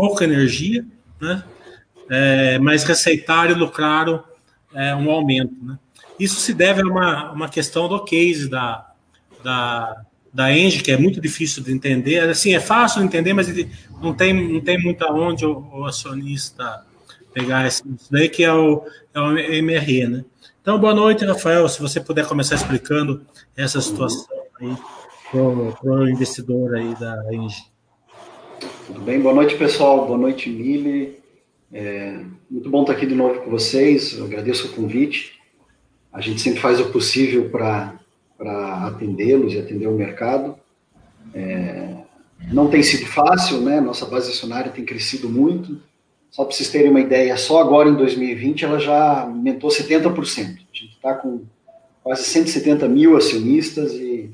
pouca energia, né? É, mas receitaram e lucraram é, um aumento. Né? Isso se deve a uma, uma questão do case da, da, da Engie, que é muito difícil de entender. Assim, é fácil de entender, mas não tem, não tem muito aonde o, o acionista pegar isso daí, que é o, é o MRE, né? Então, boa noite, Rafael. Se você puder começar explicando essa situação aí para o investidor aí da Engie. Tudo bem? Boa noite, pessoal. Boa noite, Mili. É muito bom estar aqui de novo com vocês. Eu agradeço o convite. A gente sempre faz o possível para atendê-los e atender o mercado. É, não tem sido fácil, né? Nossa base acionária tem crescido muito. Só para vocês terem uma ideia, só agora em 2020 ela já aumentou 70%. A gente está com quase 170 mil acionistas e,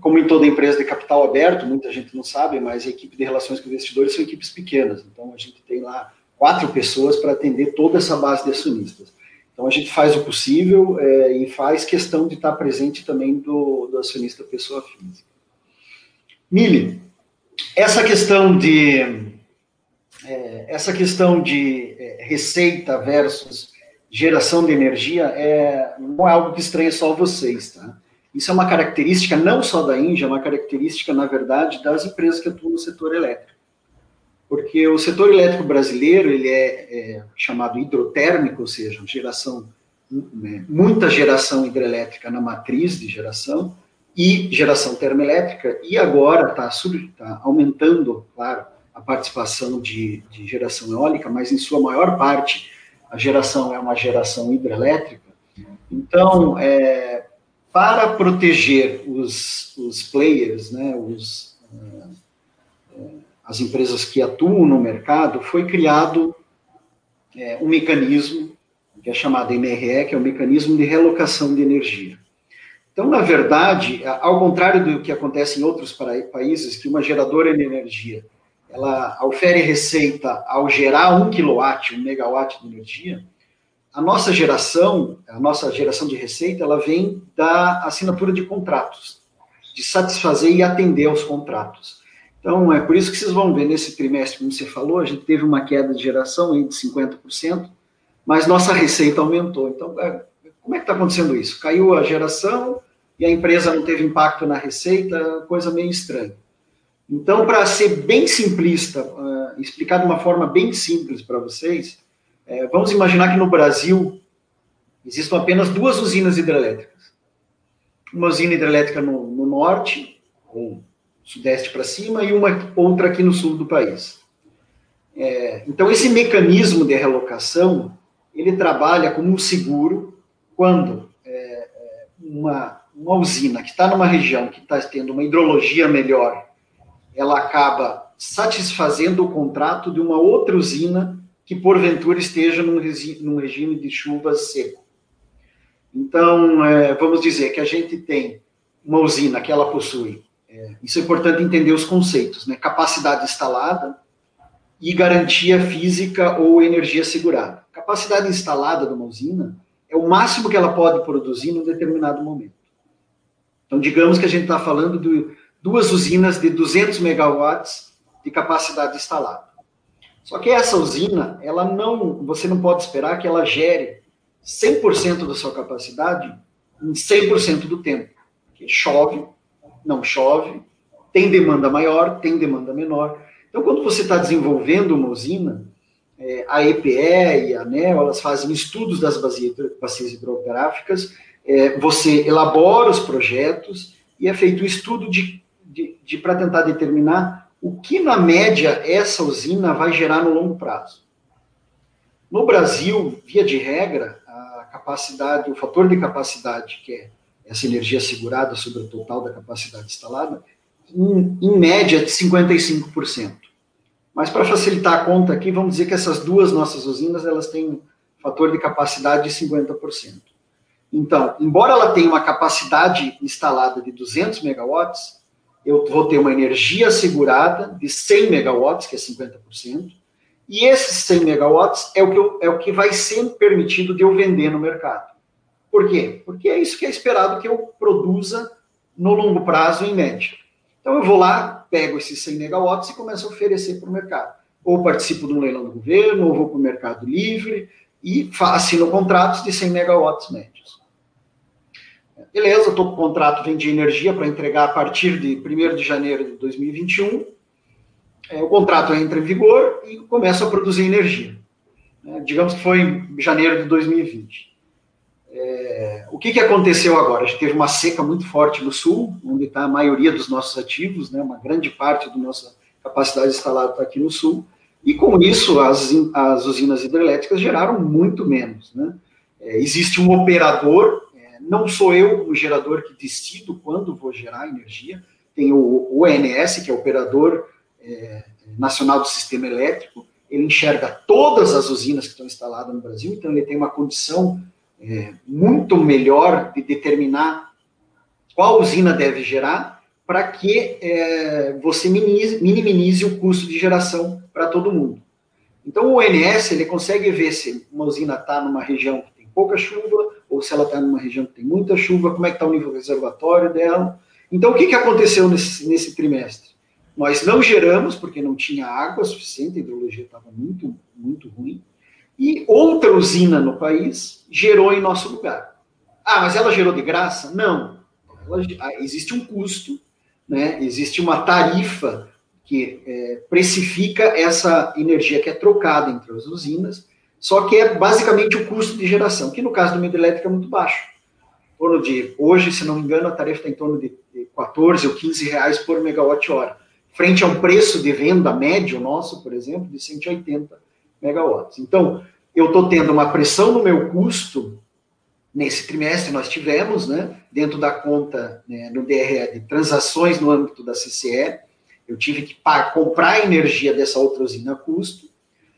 como em toda empresa de capital aberto, muita gente não sabe, mas a equipe de relações com investidores são equipes pequenas. Então a gente tem lá quatro pessoas para atender toda essa base de acionistas. Então a gente faz o possível é, e faz questão de estar presente também do, do acionista pessoa física. Mili, essa questão de é, essa questão de é, receita versus geração de energia é, não é algo que estranha só vocês, tá? Isso é uma característica não só da Índia, é uma característica, na verdade, das empresas que atuam no setor elétrico porque o setor elétrico brasileiro ele é, é chamado hidrotérmico, ou seja, geração né, muita geração hidrelétrica na matriz de geração e geração termoelétrica, e agora está tá aumentando, claro, a participação de, de, geração eólica, mas em sua maior parte a geração é uma geração hidrelétrica. Então, é, para proteger os, os players, né, os, as empresas que atuam no mercado, foi criado é, um mecanismo que é chamado MRE, que é o mecanismo de relocação de energia. Então, na verdade, ao contrário do que acontece em outros países, que uma geradora de energia ela ofere receita ao gerar um quilowatt, um megawatt de energia, a nossa geração, a nossa geração de receita, ela vem da assinatura de contratos, de satisfazer e atender aos contratos. Então, é por isso que vocês vão ver nesse trimestre, como você falou, a gente teve uma queda de geração aí de 50%, mas nossa receita aumentou. Então, é, como é que está acontecendo isso? Caiu a geração e a empresa não teve impacto na receita, coisa meio estranha. Então, para ser bem simplista, uh, explicar de uma forma bem simples para vocês, uh, vamos imaginar que no Brasil existam apenas duas usinas hidrelétricas. Uma usina hidrelétrica no, no norte, ou sudeste para cima, e uma outra aqui no sul do país. É, então, esse mecanismo de relocação, ele trabalha como um seguro quando é, é uma, uma usina que está numa região que está tendo uma hidrologia melhor, ela acaba satisfazendo o contrato de uma outra usina que, porventura, esteja num, num regime de chuvas seco. Então, é, vamos dizer que a gente tem uma usina que ela possui é, isso é importante entender os conceitos, né? Capacidade instalada e garantia física ou energia segurada. Capacidade instalada de uma usina é o máximo que ela pode produzir num determinado momento. Então, digamos que a gente está falando de duas usinas de 200 megawatts de capacidade instalada. Só que essa usina, ela não, você não pode esperar que ela gere 100% da sua capacidade em 100% do tempo. Porque chove, não chove, tem demanda maior, tem demanda menor. Então, quando você está desenvolvendo uma usina, é, a EPE e a ANEL, elas fazem estudos das bacias hidrográficas, é, você elabora os projetos e é feito um estudo de, de, de para tentar determinar o que, na média, essa usina vai gerar no longo prazo. No Brasil, via de regra, a capacidade, o fator de capacidade, que é essa energia segurada sobre o total da capacidade instalada, em, em média de 55%. Mas para facilitar a conta aqui, vamos dizer que essas duas nossas usinas elas têm um fator de capacidade de 50%. Então, embora ela tenha uma capacidade instalada de 200 megawatts, eu vou ter uma energia segurada de 100 megawatts, que é 50%, e esses 100 megawatts é o que, eu, é o que vai ser permitido de eu vender no mercado. Por quê? Porque é isso que é esperado que eu produza no longo prazo, em média. Então, eu vou lá, pego esses 100 megawatts e começo a oferecer para o mercado. ou participo de um leilão do governo, ou vou para o Mercado Livre e assino contratos de 100 megawatts médios. Beleza, estou com o contrato, de energia para entregar a partir de 1 de janeiro de 2021. É, o contrato entra em vigor e começa a produzir energia. É, digamos que foi em janeiro de 2020. É, o que, que aconteceu agora? A gente teve uma seca muito forte no sul, onde está a maioria dos nossos ativos, né, uma grande parte da nossa capacidade instalada está aqui no sul, e com isso as, as usinas hidrelétricas geraram muito menos. Né? É, existe um operador, não sou eu o gerador que decido quando vou gerar energia, tem o, ONS, que é o Operador é, Nacional do Sistema Elétrico, ele enxerga todas as usinas que estão instaladas no Brasil, então ele tem uma condição é, muito melhor de determinar qual usina deve gerar para que é, você minimize, minimize, o custo de geração para todo mundo. Então, o ONS ele consegue ver se uma usina está numa região que tem pouca chuva, se ela está numa região que tem muita chuva, como é que está o nível reservatório dela. Então, o que, que aconteceu nesse, nesse trimestre? Nós não geramos, porque não tinha água suficiente, a hidrologia estava muito, muito ruim e outra usina no país gerou em nosso lugar. Ah, mas ela gerou de graça? Não. Ela, ah, existe um custo, né? existe uma tarifa que é, precifica essa energia que é trocada entre as usinas, só que é basicamente o custo de geração, que no caso do meio elétrico é muito baixo. Em torno de, hoje, se não me engano, a tarifa está em torno de 14 ou 15 reais por megawatt-hora, frente a um preço de venda médio nosso, por exemplo, de 180 megawatts. Então, eu estou tendo uma pressão no meu custo, nesse trimestre nós tivemos, né, dentro da conta né, no DRE de transações no âmbito da CCE, eu tive que comprar energia dessa outra usina a custo,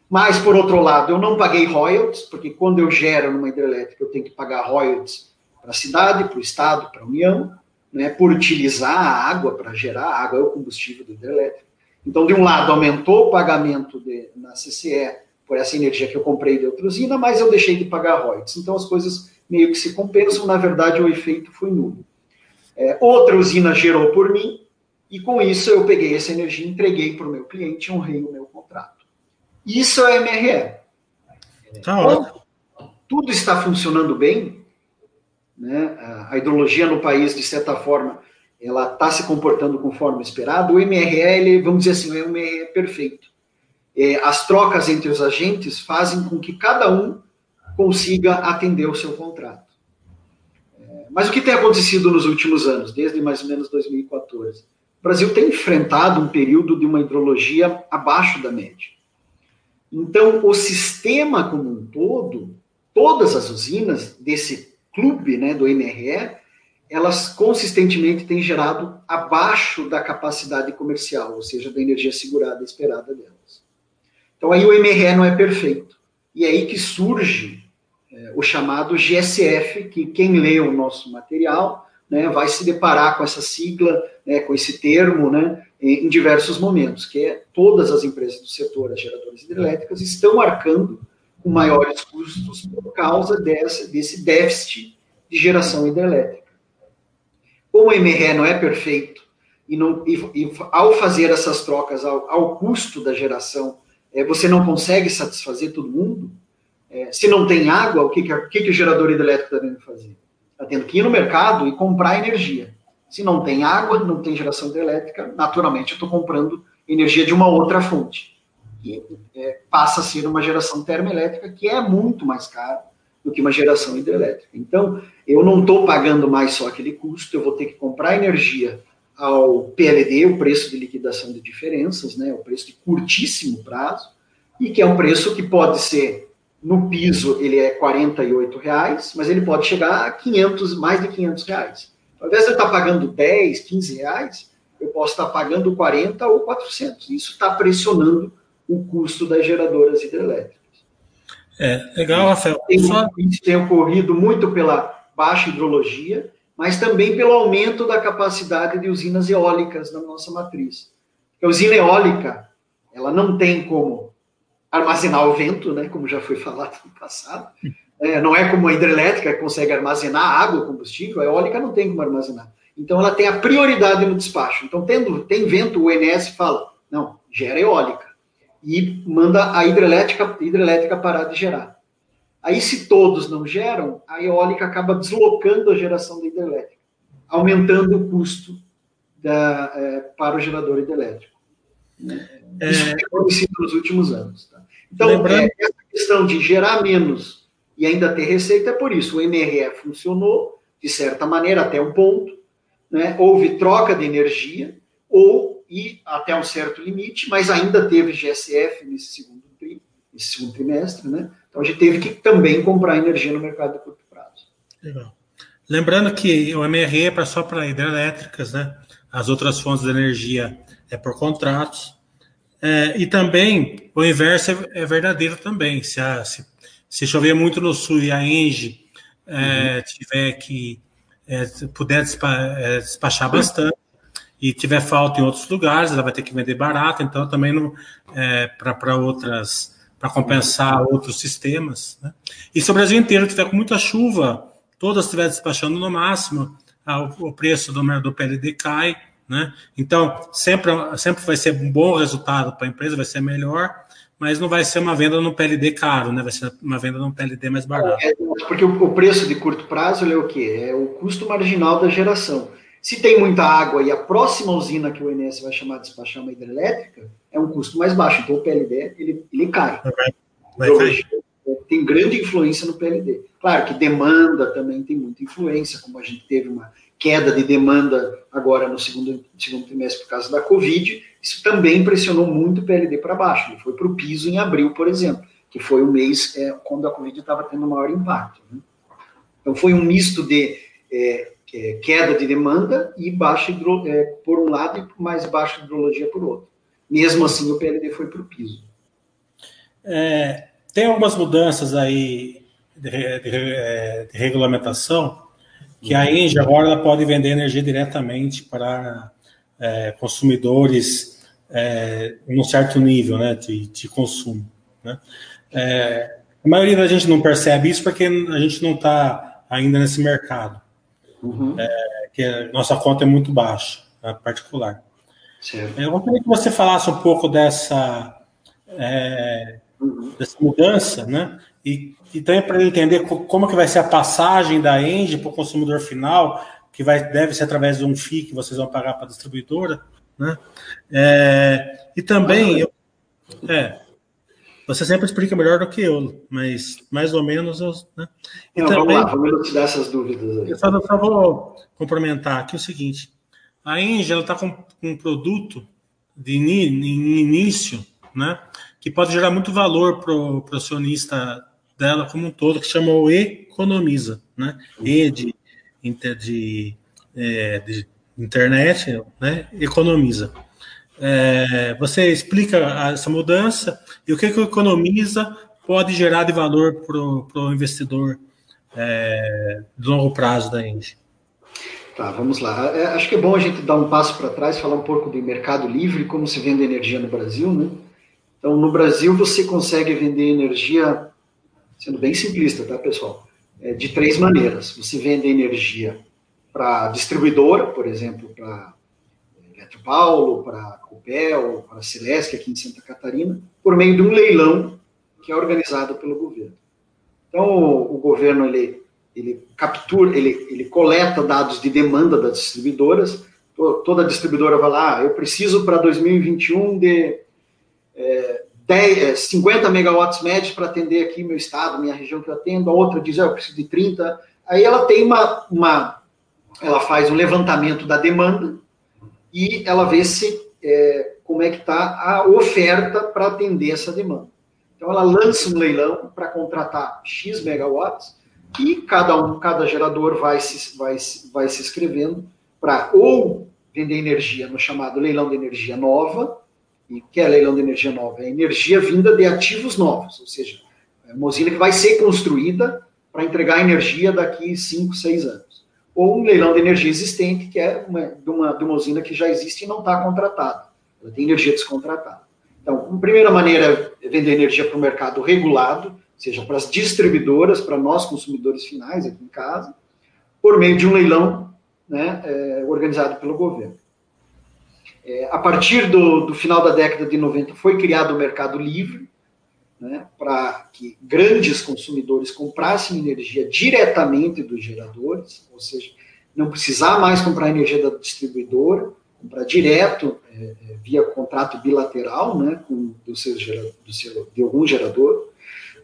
mas, por outro lado, eu não paguei royalties, porque quando eu gero numa hidrelétrica, eu tenho que pagar royalties para a cidade, para o Estado, para a União, né, por utilizar a água para gerar, a água é o combustível do hidrelétrico. Então, de um lado, aumentou o pagamento de, na CCE por essa energia que eu comprei de outra usina, mas eu deixei de pagar royalties. Então as coisas meio que se compensam, na verdade o efeito foi nulo. É, outra usina gerou por mim, e com isso eu peguei essa energia, entreguei para o meu cliente e honrei o meu. Isso é MRE. Tá Quando tudo está funcionando bem, né, a hidrologia no país, de certa forma, ela está se comportando conforme esperado, o MRE, ele, vamos dizer assim, o MRE é perfeito é, as trocas entre os agentes fazem com que cada um consiga atender o seu contrato. É, mas o que tem acontecido nos últimos anos, desde mais ou menos 2014? O Brasil tem enfrentado um período de uma hidrologia abaixo da média. Então, o sistema como um todo, todas as usinas desse clube, né, do MRE, elas consistentemente têm gerado abaixo da capacidade comercial, ou seja, da energia segurada esperada delas. Então aí o MRE não é perfeito. E é aí que surge é, o chamado GSF, que quem lê o nosso material né, vai se deparar com essa sigla, né, com esse termo, né, em, em, diversos momentos, que é todas as empresas do setor, as geradoras hidrelétricas, estão arcando com maiores custos por causa dessa, desse déficit de geração hidrelétrica. Como o MRE não é perfeito, e, não, e, e ao fazer essas trocas ao, ao custo da geração é, você não consegue satisfazer todo mundo, é, se não tem água, o que, que, que, que o gerador hidrelétrico está tendo que fazer? Está tendo que ir no mercado e comprar energia. Se não tem água, não tem geração hidrelétrica, naturalmente eu estou comprando energia de uma outra fonte. E é, passa a ser uma geração termoelétrica que é muito mais cara do que uma geração hidrelétrica. Então, eu não estou pagando mais só aquele custo, eu vou ter que comprar energia ao PLD, o preço de liquidação de diferenças, né, o preço de curtíssimo prazo, e que é um preço que pode ser, no piso, ele é R$ reais, mas ele pode chegar a 500, mais de 500 reais. Ao invés de eu estar pagando 10, 15 reais, eu posso estar pagando 40 ou 400. Isso está pressionando o custo das geradoras hidrelétricas. É, legal, Rafael. Isso tem ocorrido muito pela baixa hidrologia, mas também pelo aumento da capacidade de usinas eólicas na nossa matriz. A usina eólica, ela não tem como armazenar o vento, né, como já foi falado no passado. É, não é como a hidrelétrica que consegue armazenar água, combustível, a eólica não tem como armazenar. Então ela tem a prioridade no despacho. Então, tendo, tem vento, o ENS fala, não, gera eólica. e manda a hidrelétrica, hidrelétrica parar de gerar. Aí, se todos não geram, a eólica acaba deslocando a geração da hidrelétrica, aumentando o custo da, é, para o gerador hidrelétrico. É... Isso conhecido nos últimos anos. Tá? Então, Lembrando... é, essa questão de gerar menos e ainda ter receita é por isso. O MRE funcionou, de certa maneira, até um ponto. Né? Houve troca de energia, ou e até um certo limite, mas ainda teve GSF nesse segundo, tri, nesse segundo trimestre. Né? Então, a gente teve que também comprar energia no mercado de curto prazo. Legal. Lembrando que o MRE é só para hidrelétricas, né? As outras fontes de energia é por contratos. É, e também o inverso é, é verdadeiro também. Se, a, se, se, chover muito no sul e a Engie é, uhum. tiver que é, puder é, despachar bastante e tiver falta em outros lugares, ela vai ter que vender barato. Então também não é, para outras para compensar outros sistemas. Né? E se o Brasil inteiro tiver com muita chuva, todas estiver despachando no máximo, o preço do, do PLD cai né? Então, sempre, sempre vai ser um bom resultado para a empresa, vai ser melhor, mas não vai ser uma venda no PLD caro, né? vai ser uma venda no PLD mais barato. É, porque o, preço de curto prazo é o quê? É o custo marginal da geração. Se tem muita água e a próxima usina que o INS vai chamar de despachar uma hidrelétrica, é um custo mais baixo. Então o PLD ele, ele cai. Vai, vai cair. Tem grande influência no PLD. Claro que demanda também tem muita influência, como a gente teve uma queda de demanda agora no segundo, segundo trimestre por causa da Covid, isso também pressionou muito o PLD para baixo. Ele foi para o piso em abril, por exemplo, que foi o mês é, quando a Covid estava tendo maior impacto. Né? Então foi um misto de é, é, queda de demanda e baixa hidro, é, por um lado e mais baixa hidrologia por outro. Mesmo assim, o PLD foi para o piso. É, tem algumas mudanças aí de, de, é, de regulamentação que a Engie agora ela pode vender energia diretamente para é, consumidores é, em um certo nível né, de, de consumo. Né? É, a maioria da gente não percebe isso porque a gente não está ainda nesse mercado. Uhum. É, que a nossa conta é muito baixa, né, particular. Certo. Eu gostaria que você falasse um pouco dessa, é, uhum. dessa mudança, né? E, e também para entender como que vai ser a passagem da Engie para o consumidor final, que vai, deve ser através de um FII que vocês vão pagar para a distribuidora, né? É, e também, eu, é, você sempre explica melhor do que eu, mas mais ou menos eu, né? E Não, também, vamos lá, vamos tirar essas dúvidas aí. Eu só, só vou complementar aqui o seguinte, a Engie está com, um produto de início, né, que pode gerar muito valor para o acionista dela como um todo, que chama o Economiza, né? E de, de, é, de internet, né? Economiza. É, você explica essa mudança e o que, que o Economiza pode gerar de valor para o investidor é, de longo prazo da Engie. Tá, vamos lá. É, acho que é bom a gente dar um passo para trás, falar um pouco do mercado livre, como se vende energia no Brasil, né? Então, no Brasil, você consegue vender energia sendo bem simplista, tá, pessoal? É, de três maneiras. Você vende energia para distribuidora, por exemplo, para Eletropaulo, para Copel, para Celeste, aqui em Santa Catarina, por meio de um leilão que é organizado pelo governo. Então, o, o governo, ele, ele captura, ele, ele coleta dados de demanda das distribuidoras, toda distribuidora vai lá, ah, eu preciso para 2021 de é, 10, 50 é, megawatts médios para atender aqui meu estado, minha região que eu atendo, a outra diz, ah, eu preciso de 30. Aí ela tem uma, uma ela faz um levantamento da demanda e ela vê se é, como é que está a oferta para atender essa demanda. Então ela lança um leilão para contratar X megawatts e cada um, cada gerador vai se, vai, vai se inscrevendo para ou vender energia no chamado leilão de energia nova, e que é leilão de energia nova? É energia vinda de ativos novos, ou seja, é uma usina que vai ser construída para entregar energia daqui 5, 6 anos. Ou um leilão de energia existente, que é uma, de, uma, de uma usina que já existe e não está contratada. Ela tem energia descontratada. Então, a primeira maneira é vender energia para o mercado regulado, seja para as distribuidoras, para nós consumidores finais aqui em casa, por meio de um leilão né, é, organizado pelo governo. É, a partir do, do, final da década de 90 foi criado o mercado livre, né, para que grandes consumidores comprassem energia diretamente dos geradores, ou seja, não precisar mais comprar energia da distribuidora, comprar direto é, é, via contrato bilateral né, com, do seu, do seu, de algum gerador.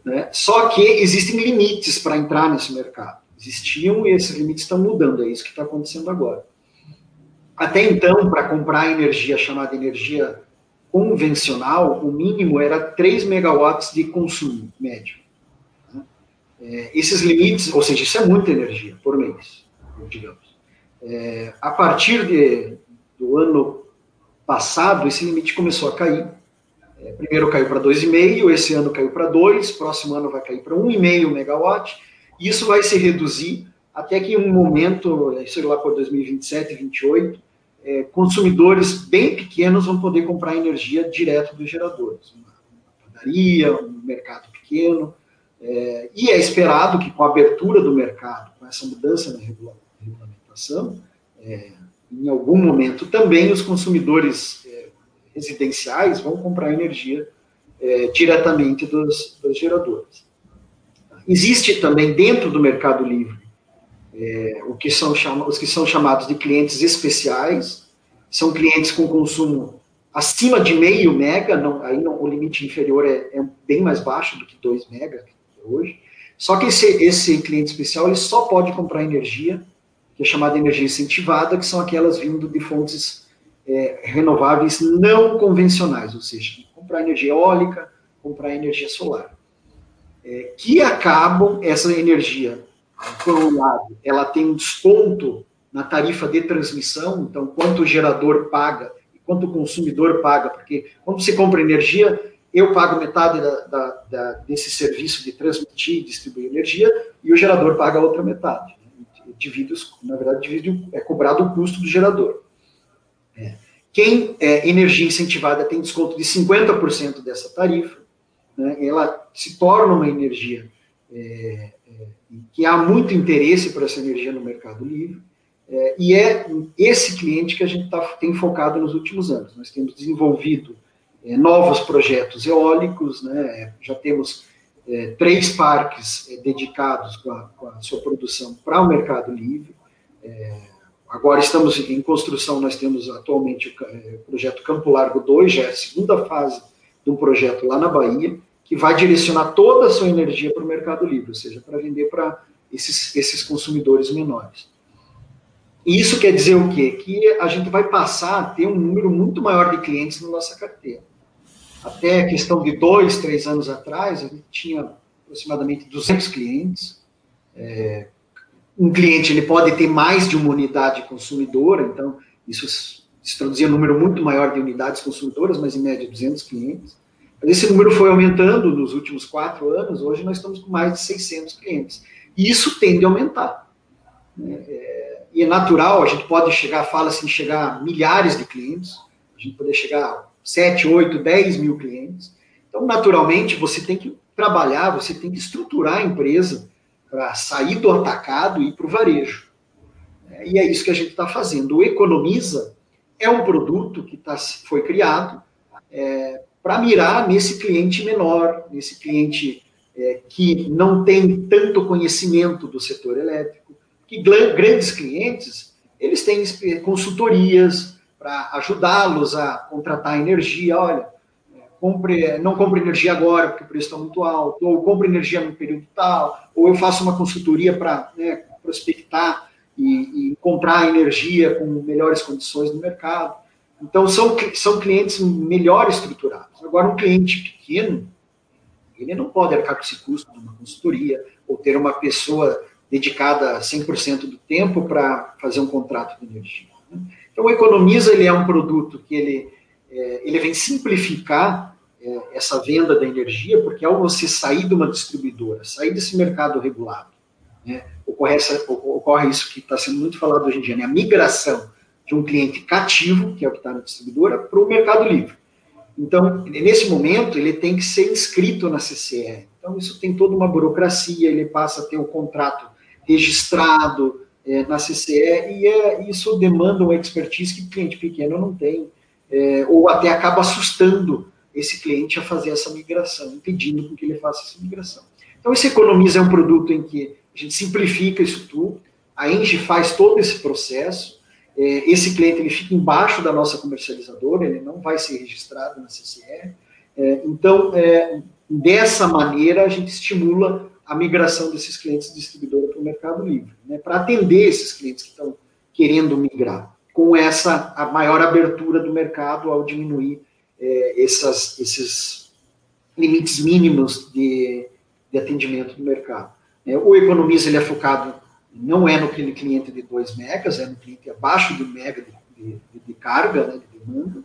Né, só que existem limites para entrar nesse mercado. Existiam e esses limites estão mudando, é isso que está acontecendo agora. Até então, para comprar energia chamada energia convencional, o mínimo era 3 megawatts de consumo médio. É, esses limites, ou seja, isso é muita energia por mês, digamos. É, a partir de, do ano passado, esse limite começou a cair. É, primeiro caiu para 2,5, esse ano caiu para 2, próximo ano vai cair para 1,5 megawatt, isso vai se reduzir até que em um momento, sei lá, por 2027, 2028, é, consumidores bem pequenos vão poder comprar energia direto dos geradores. Uma padaria, um mercado pequeno. É, e é esperado que com a abertura do mercado, com essa mudança na regulamentação, é, em algum momento também os consumidores é, residenciais vão comprar energia é, diretamente dos, dos geradores. Existe também dentro do mercado livre é, o que são chama, os que são chamados de clientes especiais, são clientes com consumo acima de meio mega, não, aí não, o limite inferior é, é, bem mais baixo do que 2 mega hoje. Só que esse, esse cliente especial ele só pode comprar energia, que é chamada energia incentivada, que são aquelas vindo de fontes é, renováveis não convencionais, ou seja, comprar energia eólica, comprar energia solar, é, que acabam essa energia por um lado, ela tem um desconto na tarifa de transmissão, então quanto o gerador paga e quanto o consumidor paga, porque quando você compra energia, eu pago metade da, da, da, desse serviço de transmitir e distribuir energia e o gerador paga a outra metade. Divido, na verdade, divide, é cobrado o custo do gerador. É. Quem é energia incentivada tem desconto de 50% dessa tarifa, né? ela se torna uma energia é, que há muito interesse por essa energia no mercado livre, é, e é esse cliente que a gente tá, tem focado nos últimos anos. Nós temos desenvolvido é, novos projetos eólicos, né, já temos é, três parques é, dedicados com a, com a, sua produção para o mercado livre. agora estamos em construção, nós temos atualmente o, projeto Campo Largo 2, já é a segunda fase um projeto lá na Bahia, que vai direcionar toda a sua energia para o mercado livre, ou seja, para vender para esses, esses consumidores menores. E isso quer dizer o quê? Que a gente vai passar a ter um número muito maior de clientes na nossa carteira. Até a questão de dois, três anos atrás, a gente tinha aproximadamente 200 clientes. É, um cliente ele pode ter mais de uma unidade consumidora, então isso se traduzia um número muito maior de unidades consumidoras, mas em média 200 clientes. Esse número foi aumentando nos últimos quatro anos, hoje nós estamos com mais de 600 clientes. E isso tende a aumentar. Né? É, e é natural, a gente pode chegar, fala-se em chegar a milhares de clientes, a gente poder chegar a 7, 8, 10 mil clientes. Então, naturalmente, você tem que trabalhar, você tem que estruturar a empresa para sair do atacado e ir para o varejo. É, e é isso que a gente está fazendo. O Economiza é um produto que tá, foi criado é, para mirar nesse cliente menor, nesse cliente é, que não tem tanto conhecimento do setor elétrico, que grandes clientes, eles têm consultorias para ajudá-los a contratar energia, olha, compre, não compre energia agora porque o preço está muito alto, ou compre energia no período tal, ou eu faço uma consultoria para né, prospectar e, e encontrar energia com melhores condições no mercado. Então, são, são clientes melhor estruturados. Agora, um cliente pequeno, ele não pode arcar com esse custo de uma consultoria ou ter uma pessoa dedicada 100% do tempo para fazer um contrato de energia. Né? Então, o Economiza ele é um produto que ele, é, ele vem simplificar é, essa venda da energia, porque ao você sair de uma distribuidora, sair desse mercado regulado, né, ocorre, essa, ocorre isso que está sendo muito falado hoje em dia, né, a migração de um cliente cativo, que é o que está na distribuidora, para o mercado livre. Então, nesse momento, ele tem que ser inscrito na CCR. Então, isso tem toda uma burocracia, ele passa a ter o um contrato registrado é, na CCR, e é, isso demanda uma expertise que o cliente pequeno não tem. é, ou até acaba assustando esse cliente a fazer essa migração, impedindo que ele faça essa migração. Então, esse Economiza é um produto em que a gente simplifica isso tudo, a Engie faz todo esse processo, esse cliente ele fica embaixo da nossa comercializadora, ele não vai ser registrado na CCR. É, então, é, dessa maneira, a gente estimula a migração desses clientes de distribuidora para o Mercado Livre, né, para atender esses clientes que estão querendo migrar, com essa a maior abertura do mercado ao diminuir é, essas, esses limites mínimos de, de atendimento do mercado. É, o Economiza ele é focado não é no cliente de 2 megas, é no cliente abaixo de 1 mega de, de, de carga, né, de demanda,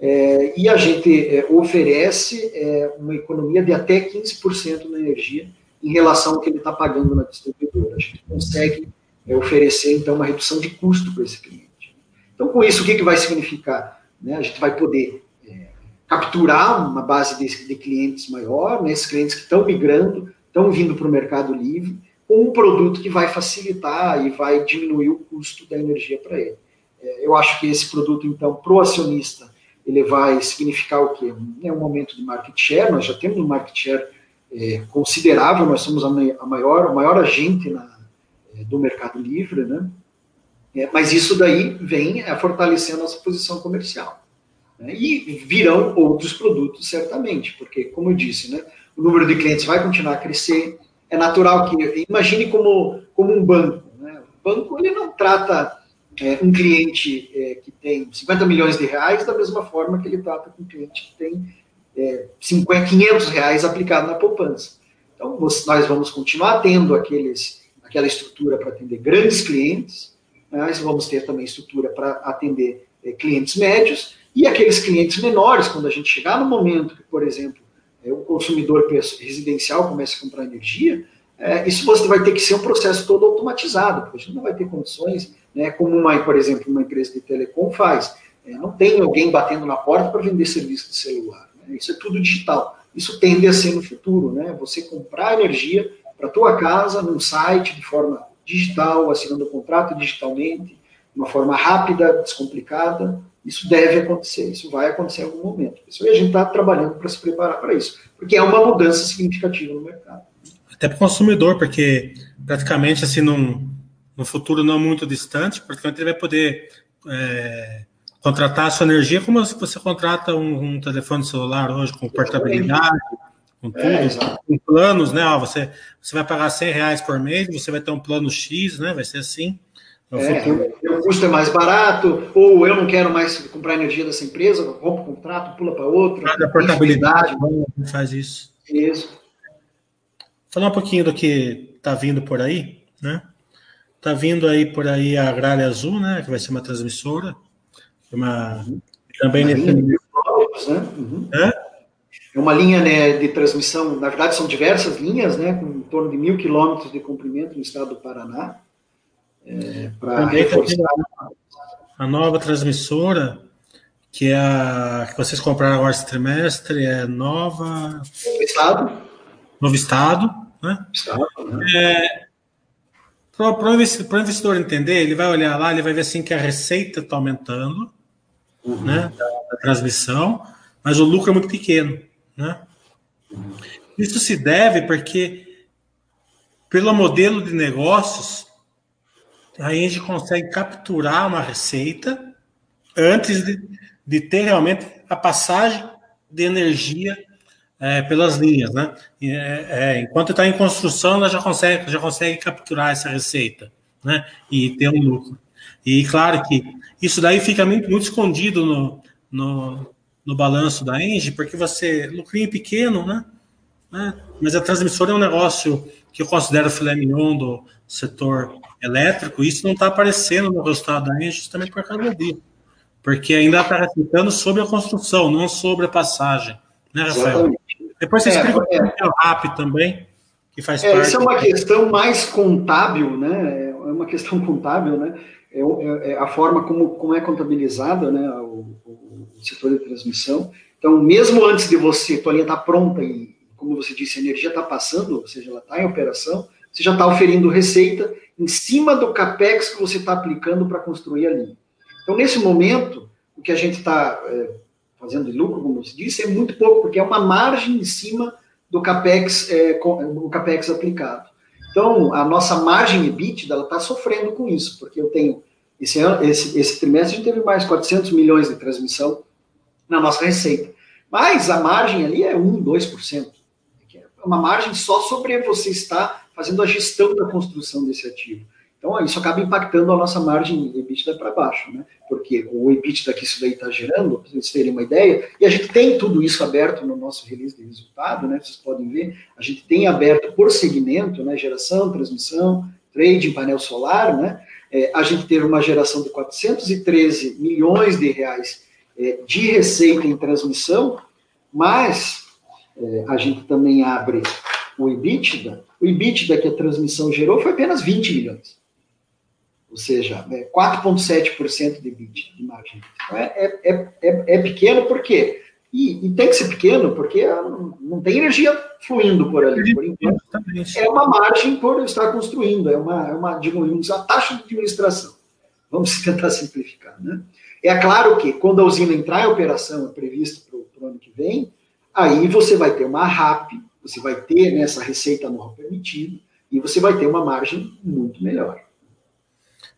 é, e a gente é, oferece é, uma economia de até 15% na energia em relação ao que ele está pagando na distribuidora. A gente consegue é, oferecer, então, uma redução de custo para esse cliente. Então, com isso, o que, que vai significar? Né, a gente vai poder é, capturar uma base de, de clientes maior, né, esses clientes que estão migrando, estão vindo para o mercado livre, um produto que vai facilitar e vai diminuir o custo da energia para ele. É, eu acho que esse produto, então, para o acionista, ele vai significar o quê? É um momento de market share, nós já temos um market share é, considerável, nós somos a, maior, o maior agente na, é, do mercado livre, né? É, mas isso daí vem a fortalecer a nossa posição comercial. Né? E virão outros produtos, certamente, porque, como eu disse, né, o número de clientes vai continuar a crescer, é natural que imagine como, como um banco. Né? O banco ele não trata é, um cliente é, que tem 50 milhões de reais da mesma forma que ele trata com um cliente que tem é, 50, 500 reais aplicado na poupança. Então, nós vamos continuar tendo aqueles, aquela estrutura para atender grandes clientes, mas vamos ter também estrutura para atender é, clientes médios e aqueles clientes menores, quando a gente chegar no momento que, por exemplo, o consumidor residencial começa a comprar energia, é, isso você vai ter que ser um processo todo automatizado, porque a gente não vai ter condições, né, como, uma, por exemplo, uma empresa de telecom faz. É, não tem alguém batendo na porta para vender serviço de celular. Né, isso é tudo digital. Isso tende a ser no futuro, né? Você comprar energia para tua casa num site de forma digital, assinando o contrato digitalmente, de uma forma rápida, descomplicada, isso deve acontecer, isso vai acontecer em algum momento. Isso aí a gente está trabalhando para se preparar para isso, porque é uma mudança significativa no mercado. Até para o consumidor, porque praticamente assim, num, no futuro não muito distante, praticamente ele vai poder é, contratar a sua energia como você contrata um, um telefone celular hoje, com portabilidade, com tudo, é, com planos, né? Ó, você, você vai pagar 100 reais por mês, você vai ter um plano X, né? Vai ser assim. É, o custo é mais barato, ou eu não quero mais comprar energia dessa empresa, rompo o contrato, pula para outra. A portabilidade, faz isso. Isso. Falar um pouquinho do que está vindo por aí, né? Está vindo aí por aí a Agrária Azul, né? Que vai ser uma transmissora. Uma, uhum. Também nesse. Linha, né? Uhum. É? é uma linha né, de transmissão, na verdade são diversas linhas, né? Com em torno de mil quilômetros de comprimento no estado do Paraná. É, para reforçar. A nova transmissora, que é a que vocês compraram agora esse trimestre, é nova. Novo estado. Novo estado, né? Estado, né? É, para o investidor, investidor entender, ele vai olhar lá, ele vai ver assim que a receita está aumentando, uhum. né? Da, da, transmissão, mas o lucro é muito pequeno, né? Uhum. Isso se deve porque, pelo modelo de negócios, a gente consegue capturar uma receita antes de, de ter realmente a passagem de energia é, pelas linhas, né? É, é, enquanto está em construção, ela já consegue, já consegue capturar essa receita, né? E ter um lucro. E claro que isso daí fica muito, muito escondido no, no, no balanço da Engie, porque você lucrinho pequeno, né? né? Mas a transmissora é um negócio que eu considero filé mignon do setor elétrico, isso não está aparecendo no resultado da Engie justamente por causa disso. Porque ainda está refletindo sobre a construção, não sobre a passagem. Né, Rafael? Exatamente. Depois você é, explica é, é. rápido também, que faz é, parte. Isso é uma questão mais contábil, né? É uma questão contábil, né? É, é, é a forma como, como é contabilizada né, o, o, setor de transmissão. Então, mesmo antes de você, a tua linha estar tá pronta e, como você disse, a energia está passando, ou seja, ela está em operação, você já está oferindo receita em cima do capex que você está aplicando para construir a linha. Então, nesse momento, o que a gente está é, fazendo de lucro, como se disse, é muito pouco, porque é uma margem em cima do capex, é, do capex aplicado. Então, a nossa margem EBITDA está sofrendo com isso, porque eu tenho esse, esse, esse trimestre a gente teve mais 400 milhões de transmissão na nossa receita. Mas a margem ali é 1, 2%. Uma margem só sobre você estar fazendo a gestão da construção desse ativo. Então, isso acaba impactando a nossa margem EBITDA para baixo, né? Porque o EBITDA que isso daí está gerando, para vocês terem uma ideia, e a gente tem tudo isso aberto no nosso release de resultado, né? Vocês podem ver, a gente tem aberto por segmento, né? Geração, transmissão, trade, painel solar, né? É, a gente teve uma geração de 413 milhões de reais é, de receita em transmissão, mas é, a gente também abre o EBITDA, o EBITDA que a transmissão gerou foi apenas 20 milhões. Ou seja, é 4,7% de EBITDA, de margem. Então é, é, é, é, pequeno por quê? E, e, tem que ser pequeno porque não, não tem energia fluindo por ali, por enquanto. É uma margem por estar construindo, é uma, é uma digamos, a taxa de administração. Vamos tentar simplificar, né? É claro que quando a usina entrar em operação, é previsto para o ano que vem, aí você vai ter uma RAP, você vai ter né, receita anual permitida, e você vai ter uma margem muito melhor.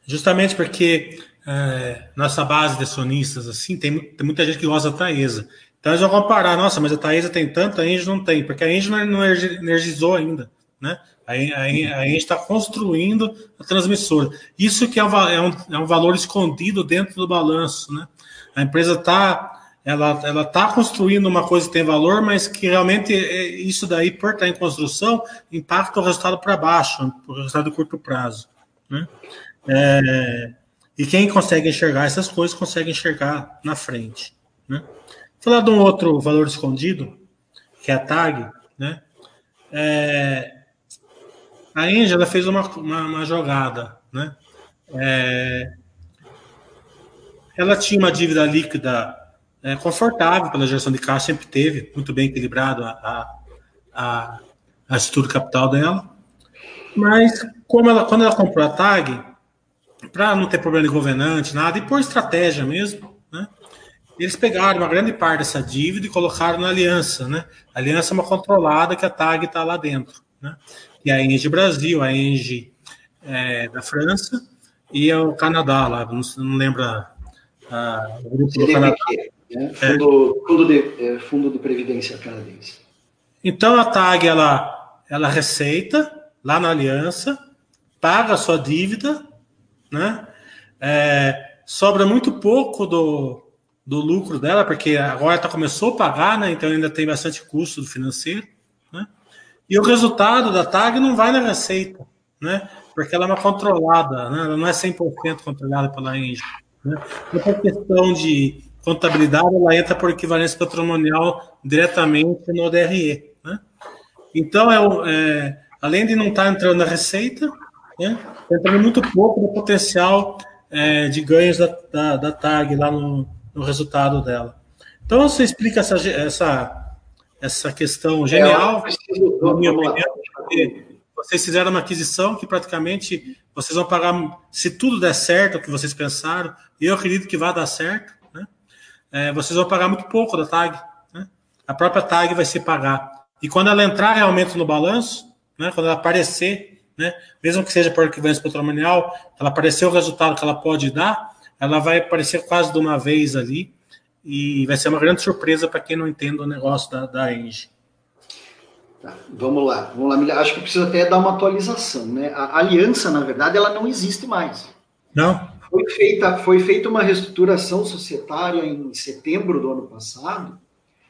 Justamente porque é, nossa base de sonistas, assim, tem, tem, muita gente que gosta da Taesa. Então eles vão comparar, nossa, mas a Taesa tem tanto, a Engie não tem, porque a Engie não energizou ainda, né? A, a, a está construindo a transmissora. Isso que é um, é, um, é um valor escondido dentro do balanço, né? A empresa está ela ela está construindo uma coisa que tem valor, mas que realmente é, isso daí, por estar em construção, impacta o resultado para baixo, o resultado de curto prazo. Né? É, e quem consegue enxergar essas coisas consegue enxergar na frente. Né? Falar de um outro valor escondido, que é a TAG, né? É, a Angela fez uma, uma, uma jogada, né? É, ela tinha uma dívida líquida é, confortável pela geração de caixa, sempre teve, muito bem equilibrado a, a, a estrutura capital dela. Mas como ela, quando ela comprou a TAG, para não ter problema de governante, nada, e por estratégia mesmo, né? Eles pegaram uma grande parte dessa dívida e colocaram na aliança, né? A aliança é uma controlada que a TAG está lá dentro, né? E a Engie Brasil, a Engie é, da França e o Canadá lá, não, não lembro a, a, o grupo do Canadá. Né? Fundo, é. fundo, de, é, fundo de Previdência Canadense. Então a TAG ela, ela receita lá na aliança, paga a sua dívida, né? É, sobra muito pouco do, do lucro dela, porque agora tá, começou a pagar, né? Então ainda tem bastante custo do financeiro, né? E o resultado da TAG não vai na receita, né? Porque ela é uma controlada, né? Ela não é 100% controlada pela Engie. Né? Então, questão de contabilidade ela entra por equivalência patrimonial diretamente no DRE. Né? Então, é, é, além de não estar tá entrando na receita, né, tá entrando muito pouco no potencial é, de ganhos da, da, da, TAG lá no, no, resultado dela. Então, você explica essa, essa, essa questão genial, preciso, na minha opinião, vocês fizeram uma aquisição que praticamente vocês vão pagar, se tudo der certo, o que vocês pensaram, e eu acredito que vai dar certo, é, vocês vão pagar muito pouco da tag. Né? A própria tag vai se pagar. E quando ela entrar realmente no balanço, né, quando ela aparecer, né, mesmo que seja por equivalência patrimonial, ela aparecer o resultado que ela pode dar, ela vai aparecer quase de uma vez ali. E vai ser uma grande surpresa para quem não entende o negócio da, da Engie. Tá, vamos lá, vamos lá. Acho que precisa até dar uma atualização, né? A aliança, na verdade, ela não existe mais. Não. Foi feita, foi feita uma reestruturação societária em setembro do ano passado.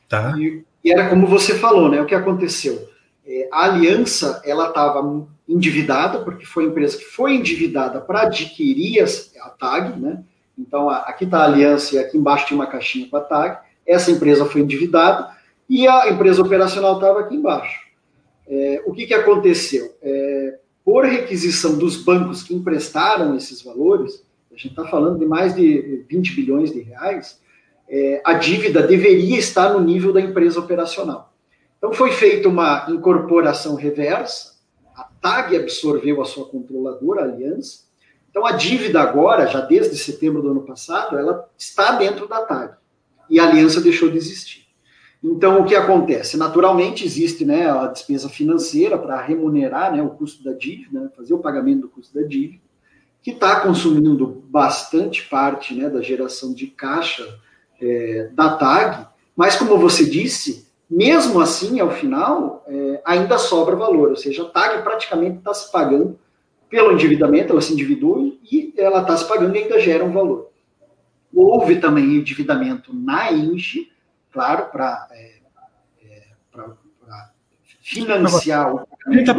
Tá. E, e era como você falou, né? O que aconteceu? É, a aliança ela estava endividada, porque foi a empresa que foi endividada para adquirir a, a TAG, né? Então, a, aqui está a aliança e aqui embaixo tinha uma caixinha com a TAG. Essa empresa foi endividada e a empresa operacional estava aqui embaixo. É, o que, que aconteceu? É, por requisição dos bancos que emprestaram esses valores, a gente está falando de mais de 20 bilhões de reais, é, a dívida deveria estar no nível da empresa operacional. Então foi feita uma incorporação reversa, a TAG absorveu a sua controladora, a Aliança, Então, a dívida agora, já desde setembro do ano passado, ela está dentro da TAG. E a aliança deixou de existir. Então, o que acontece? Naturalmente, existe né, a despesa financeira para remunerar né, o custo da dívida, né, fazer o pagamento do custo da dívida, que está consumindo bastante parte né, da geração de caixa é, da TAG, mas, como você disse, mesmo assim, ao final, é, ainda sobra valor, ou seja, a TAG praticamente está se pagando pelo endividamento, ela se endividou e ela está se pagando e ainda gera um valor. Houve também endividamento na Engie, claro, para é, é, financiar o 30%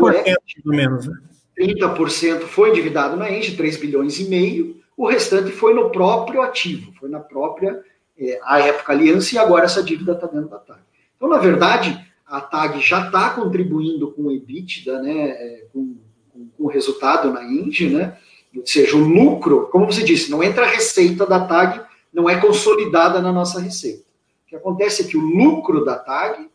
pelo menos, né? 30% foi endividado na Engie, 3 bilhões e meio, o restante foi no próprio ativo, foi na própria, é, a época aliança, e agora essa dívida está dentro da TAG. Então, na verdade, a TAG já está contribuindo com o EBITDA, né, é, com, com, com, o resultado na Engie, né, ou seja, o lucro, como você disse, não entra a receita da TAG, não é consolidada na nossa receita. O que acontece é que o lucro da TAG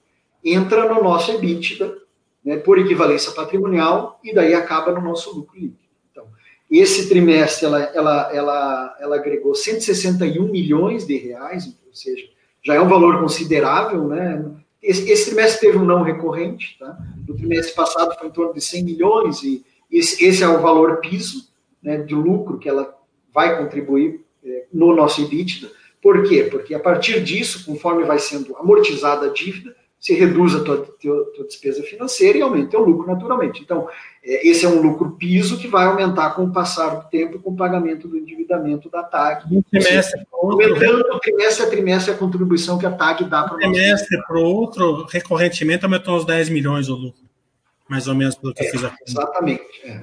entra no nosso EBITDA, né, por equivalência patrimonial, e daí acaba no nosso lucro líquido. Então, esse trimestre ela, ela, ela, ela agregou 161 milhões de reais, ou seja, já é um valor considerável, né? Esse, esse trimestre teve um não recorrente, tá? No trimestre passado foi em torno de 100 milhões, e esse, esse é o valor piso né, de lucro que ela vai contribuir é, no nosso EBITDA. Por quê? Porque a partir disso, conforme vai sendo amortizada a dívida, se reduz a tua, tua, tua, despesa financeira e aumenta o lucro naturalmente. Então, é, esse é um lucro piso que vai aumentar com o passar do tempo com o pagamento do endividamento da TAG. Um trimestre aumentando trimestre a trimestre a contribuição que a TAG dá para o trimestre para o outro, recorrentemente aumentou uns 10 milhões o lucro, mais ou menos pelo que é, eu fiz aqui. Exatamente. É.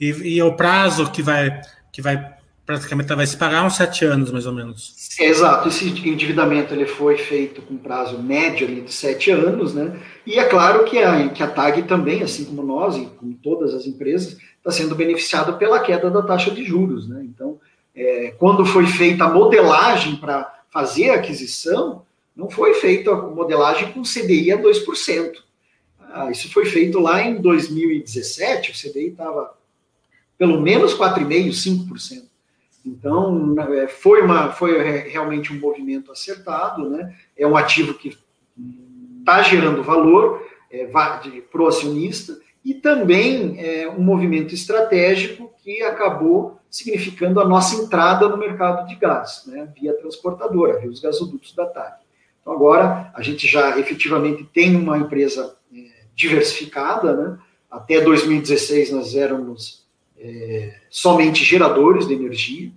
E, e o prazo que vai, que vai praticamente vai se pagar uns sete anos, mais ou menos. Exato, esse endividamento ele foi feito com prazo médio ali de sete anos, né? E é claro que a, que a TAG também, assim como nós e como todas as empresas, está sendo beneficiado pela queda da taxa de juros, né? Então, é, quando foi feita a modelagem para fazer a aquisição, não foi feita a modelagem com CDI a 2%. Ah, isso foi feito lá em 2017, o CDI estava pelo menos 4,5%, 5%. Então, é, foi, uma, foi realmente um movimento acertado, né? é um ativo que está gerando valor é, para o acionista e também é um movimento estratégico que acabou significando a nossa entrada no mercado de gás, né? via transportadora, via os gasodutos da TAG. Então, agora, a gente já efetivamente tem uma empresa é, diversificada, né? até 2016 nós éramos é, somente geradores de energia.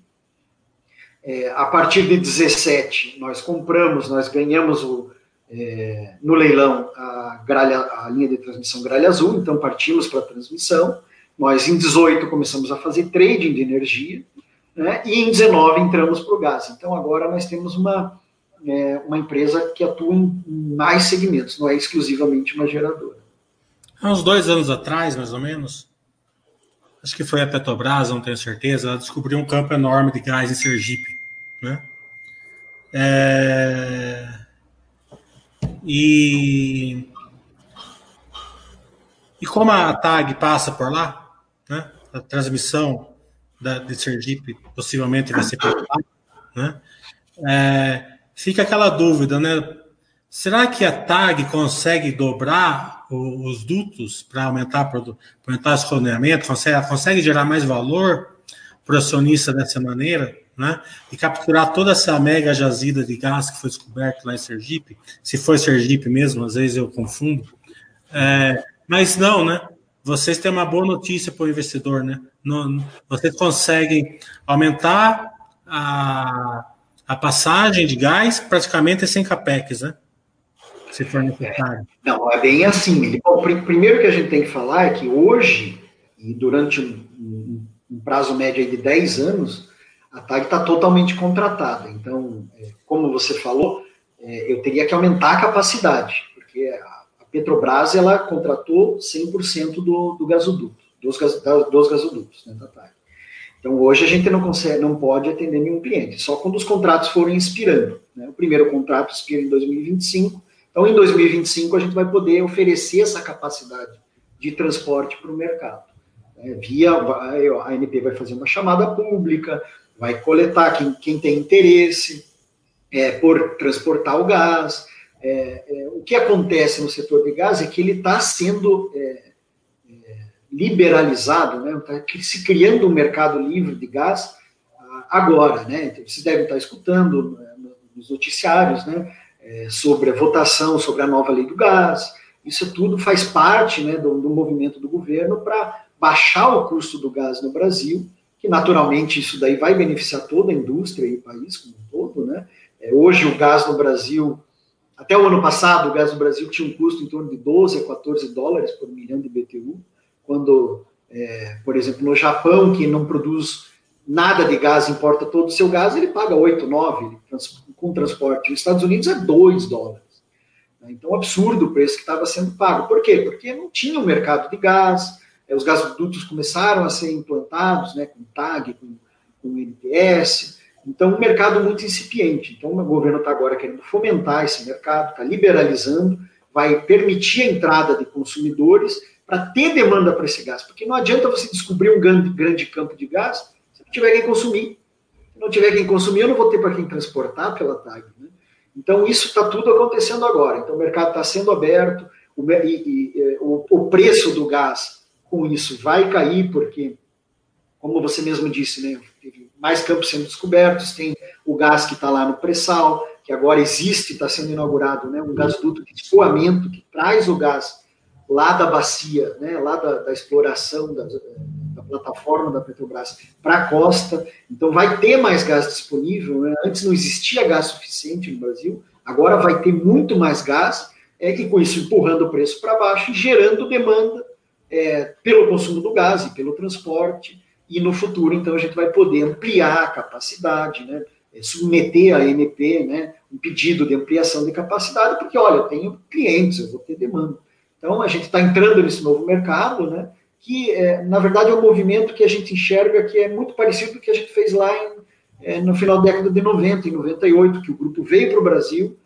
É, a partir de 17, nós compramos, nós ganhamos o, é, no leilão a, gralha, a linha de transmissão gralha azul, então partimos para a transmissão. Nós, em 18, começamos a fazer trading de energia, né, e em 19 entramos para o gás. Então, agora nós temos uma, é, uma empresa que atua em mais segmentos, não é exclusivamente uma geradora. Há uns dois anos atrás, mais ou menos, acho que foi a Petrobras, não tenho certeza, ela descobriu um campo enorme de gás em Sergipe, né? É... E... e como a TAG passa por lá, né? A transmissão da, de Sergipe possivelmente vai ser por lá, né? É... Fica aquela dúvida, né? Será que a TAG consegue dobrar os dutos para aumentar, aumentar o esconeamento? Consegue, consegue gerar mais valor para o acionista dessa maneira? Né? E capturar toda essa mega jazida de gás que foi descoberto lá em Sergipe? Se foi Sergipe mesmo, às vezes eu confundo. É, mas não, né? Vocês têm uma boa notícia para o investidor, né? vocês conseguem aumentar a, a passagem de gás praticamente sem capex, né? Se for necessário. Não, é bem assim. Bom, primeiro que a gente tem que falar é que hoje, e durante um, um prazo médio de 10 anos, a TAG está totalmente contratada. Então, é, como você falou, é, eu teria que aumentar a capacidade, porque a Petrobras ela contratou 100% do, do gasoduto, dos, dos gasodutos né, da TAG. Então, hoje a gente não consegue, não pode atender nenhum cliente, só quando os contratos forem expirando. Né? O primeiro contrato expira em 2025, então, em 2025, a gente vai poder oferecer essa capacidade de transporte para o mercado. Né? Via a ANP vai fazer uma chamada pública, vai coletar quem, quem tem interesse é, por transportar o gás. É, é, o que acontece no setor de gás é que ele está sendo é, é, liberalizado, né? Está se criando um mercado livre de gás ah, agora, né? Então, vocês devem estar escutando né, nos noticiários, né? É, sobre a votação sobre a nova lei do gás. Isso tudo faz parte, né, do, do movimento do governo para baixar o custo do gás no Brasil, que naturalmente isso daí vai beneficiar toda a indústria e o país como um todo, né? É, hoje o gás no Brasil, até o ano passado, o gás no Brasil tinha um custo em torno de 12 a 14 dólares por milhão de BTU, quando, é, por exemplo, no Japão, que não produz nada de gás, importa todo o seu gás, ele paga 8, 9 com transporte. Nos Estados Unidos é 2 dólares. Então, um absurdo o preço que estava sendo pago. Por quê? Porque não tinha um mercado de gás, é, os gasodutos começaram a ser implantados, né, com TAG, com, com NPS, então um mercado muito incipiente. Então o governo está agora querendo fomentar esse mercado, está liberalizando, vai permitir a entrada de consumidores para ter demanda para esse gás, porque não adianta você descobrir um grande, grande campo de gás se não tiver quem consumir. Não tiver quem consumir, eu não vou ter para quem transportar pela TAG. Né? Então isso está tudo acontecendo agora. Então o mercado está sendo aberto, o, e, e, o, o preço do gás com isso vai cair, porque, como você mesmo disse, né, mais campos sendo descobertos, tem o gás que está lá no pré-sal, que agora existe, está sendo inaugurado, né, um gasoduto de escoamento que traz o gás lá da bacia, né, lá da, da exploração da, plataforma da Petrobras para a costa. Então vai ter mais gás disponível. Né? Antes não existia gás suficiente no Brasil, agora vai ter muito mais gás, é, e com isso empurrando o preço para baixo e gerando demanda é, pelo consumo do gás e pelo transporte, e no futuro, então, a gente vai poder ampliar a capacidade, né, é, submeter a ANP, né, um pedido de ampliação de capacidade, porque, olha, eu tenho clientes, eu vou ter demanda. Então, a gente está entrando nesse novo mercado, né, que, é, na verdade, é um movimento que a gente enxerga que é muito parecido com o que a gente fez lá em, é, no final da década de 90, em 98, que o grupo veio para o Brasil,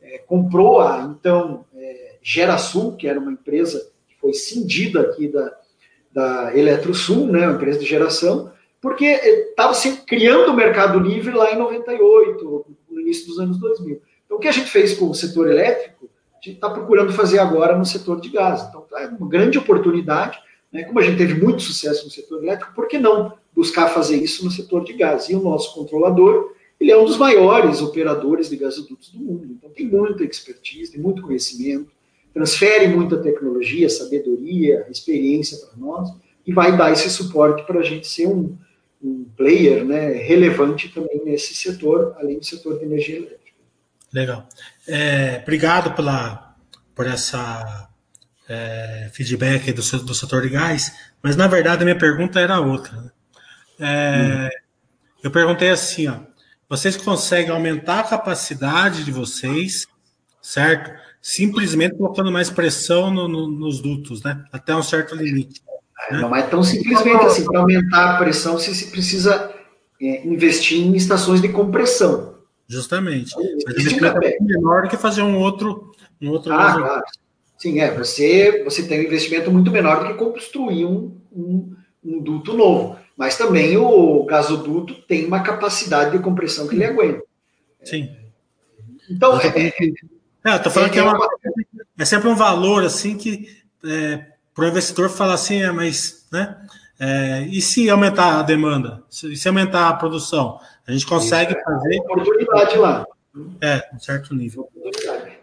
é, comprou a, então, é, GeraSul, que era uma empresa foi cindida aqui da, da Eletrosul, né, uma empresa de geração, porque estava se criando o mercado livre lá em 98, no início dos anos 2000. Então, o que a gente fez com o setor elétrico, a gente está procurando fazer agora no setor de gás. Então, é uma grande oportunidade, né, como a gente teve muito sucesso no setor elétrico, por que não buscar fazer isso no setor de gás? E o nosso controlador, ele é um dos maiores operadores de gasodutos do mundo. Então, tem muita expertise, tem muito conhecimento, transfere muita tecnologia, sabedoria, experiência para nós e vai dar esse suporte para a gente ser um, um player né, relevante também nesse setor, além do setor de energia elétrica. Legal. É, obrigado pela, por essa é, feedback do, do setor de gás, mas na verdade a minha pergunta era outra. Né? É, hum. Eu perguntei assim, ó, vocês conseguem aumentar a capacidade de vocês, certo? simplesmente colocando mais pressão no, no, nos dutos, né? Até um certo limite. Né? Não é tão simplesmente assim. Para aumentar a pressão, você precisa é, investir em estações de compressão. Justamente. Mas investimento é menor do que fazer um outro. Um outro ah, claro. Sim, é. Você, você tem um investimento muito menor do que construir um, um, um duto novo. Mas também o gasoduto tem uma capacidade de compressão que ele aguenta. Sim. Então, é, é, eu tô falando é, que é, uma, é sempre um valor assim que é, para o investidor falar assim, é, mas né? É, e se aumentar a demanda? Se, se, aumentar a produção? A gente consegue Isso, é fazer. Oportunidade lá. É, um certo nível.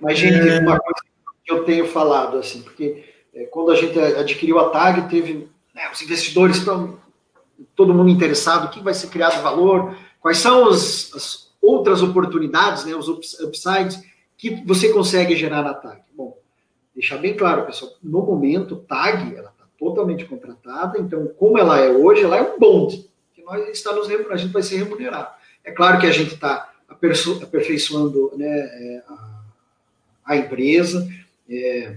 Mas, gente, é... uma coisa que eu tenho falado, assim, porque é, quando a gente adquiriu a TAG, teve né, os investidores estão todo mundo interessado, o que vai ser criado valor, quais são as, as outras oportunidades, né, os upsides que você consegue gerar na TAG? Bom, deixar bem claro, pessoal, no momento, TAG, ela está totalmente contratada, então, como ela é hoje, ela é um bonde, que nós está nos, a gente vai ser remunerado. É claro que a gente está aperfeiçoando né, é, a empresa, é,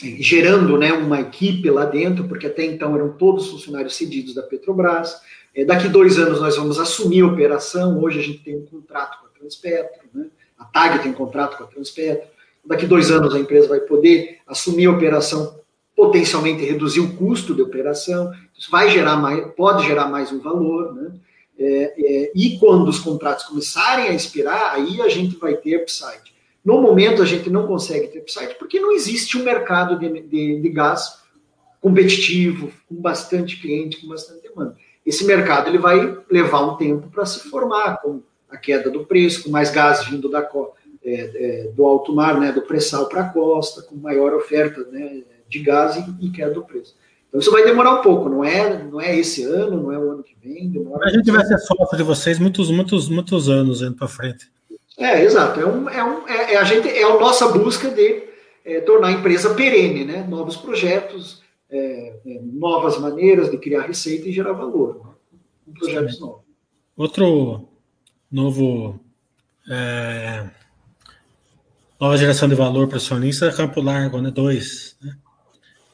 gerando né, uma equipe lá dentro, porque até então eram todos funcionários cedidos da Petrobras. É, daqui dois anos nós vamos assumir a operação, hoje a gente tem um contrato com a Transpetro, né? A TAG tem contrato com a Transpetro. Daqui dois anos a empresa vai poder assumir a operação potencialmente reduzir o custo de operação, isso vai gerar mais, pode gerar mais um valor, né? É, é, e quando os contratos começarem a expirar, aí a gente vai ter upside. No momento, a gente não consegue ter upside porque não existe um mercado de, de, de gás competitivo, com bastante cliente, com bastante demanda. Esse mercado ele vai levar um tempo para se formar, com a queda do preço, com mais gás vindo da, é, é, do alto mar, né, do pré-sal para a costa, com maior oferta né, de gás e, e queda do preço. Então isso vai demorar um pouco, não é, não é esse ano, não é o ano que vem. a gente vai ser sócio de vocês muitos, muitos, muitos anos indo para frente. É, exato. É, um, é, um, é, é, a gente, é a nossa busca de é, tornar a empresa perene, né? Novos projetos, é, é, novas maneiras de criar receita e gerar valor. Né? Projetos Sim. novos. Outro novo nova geração de valor para acionista é Campo Largo, né? 2, né?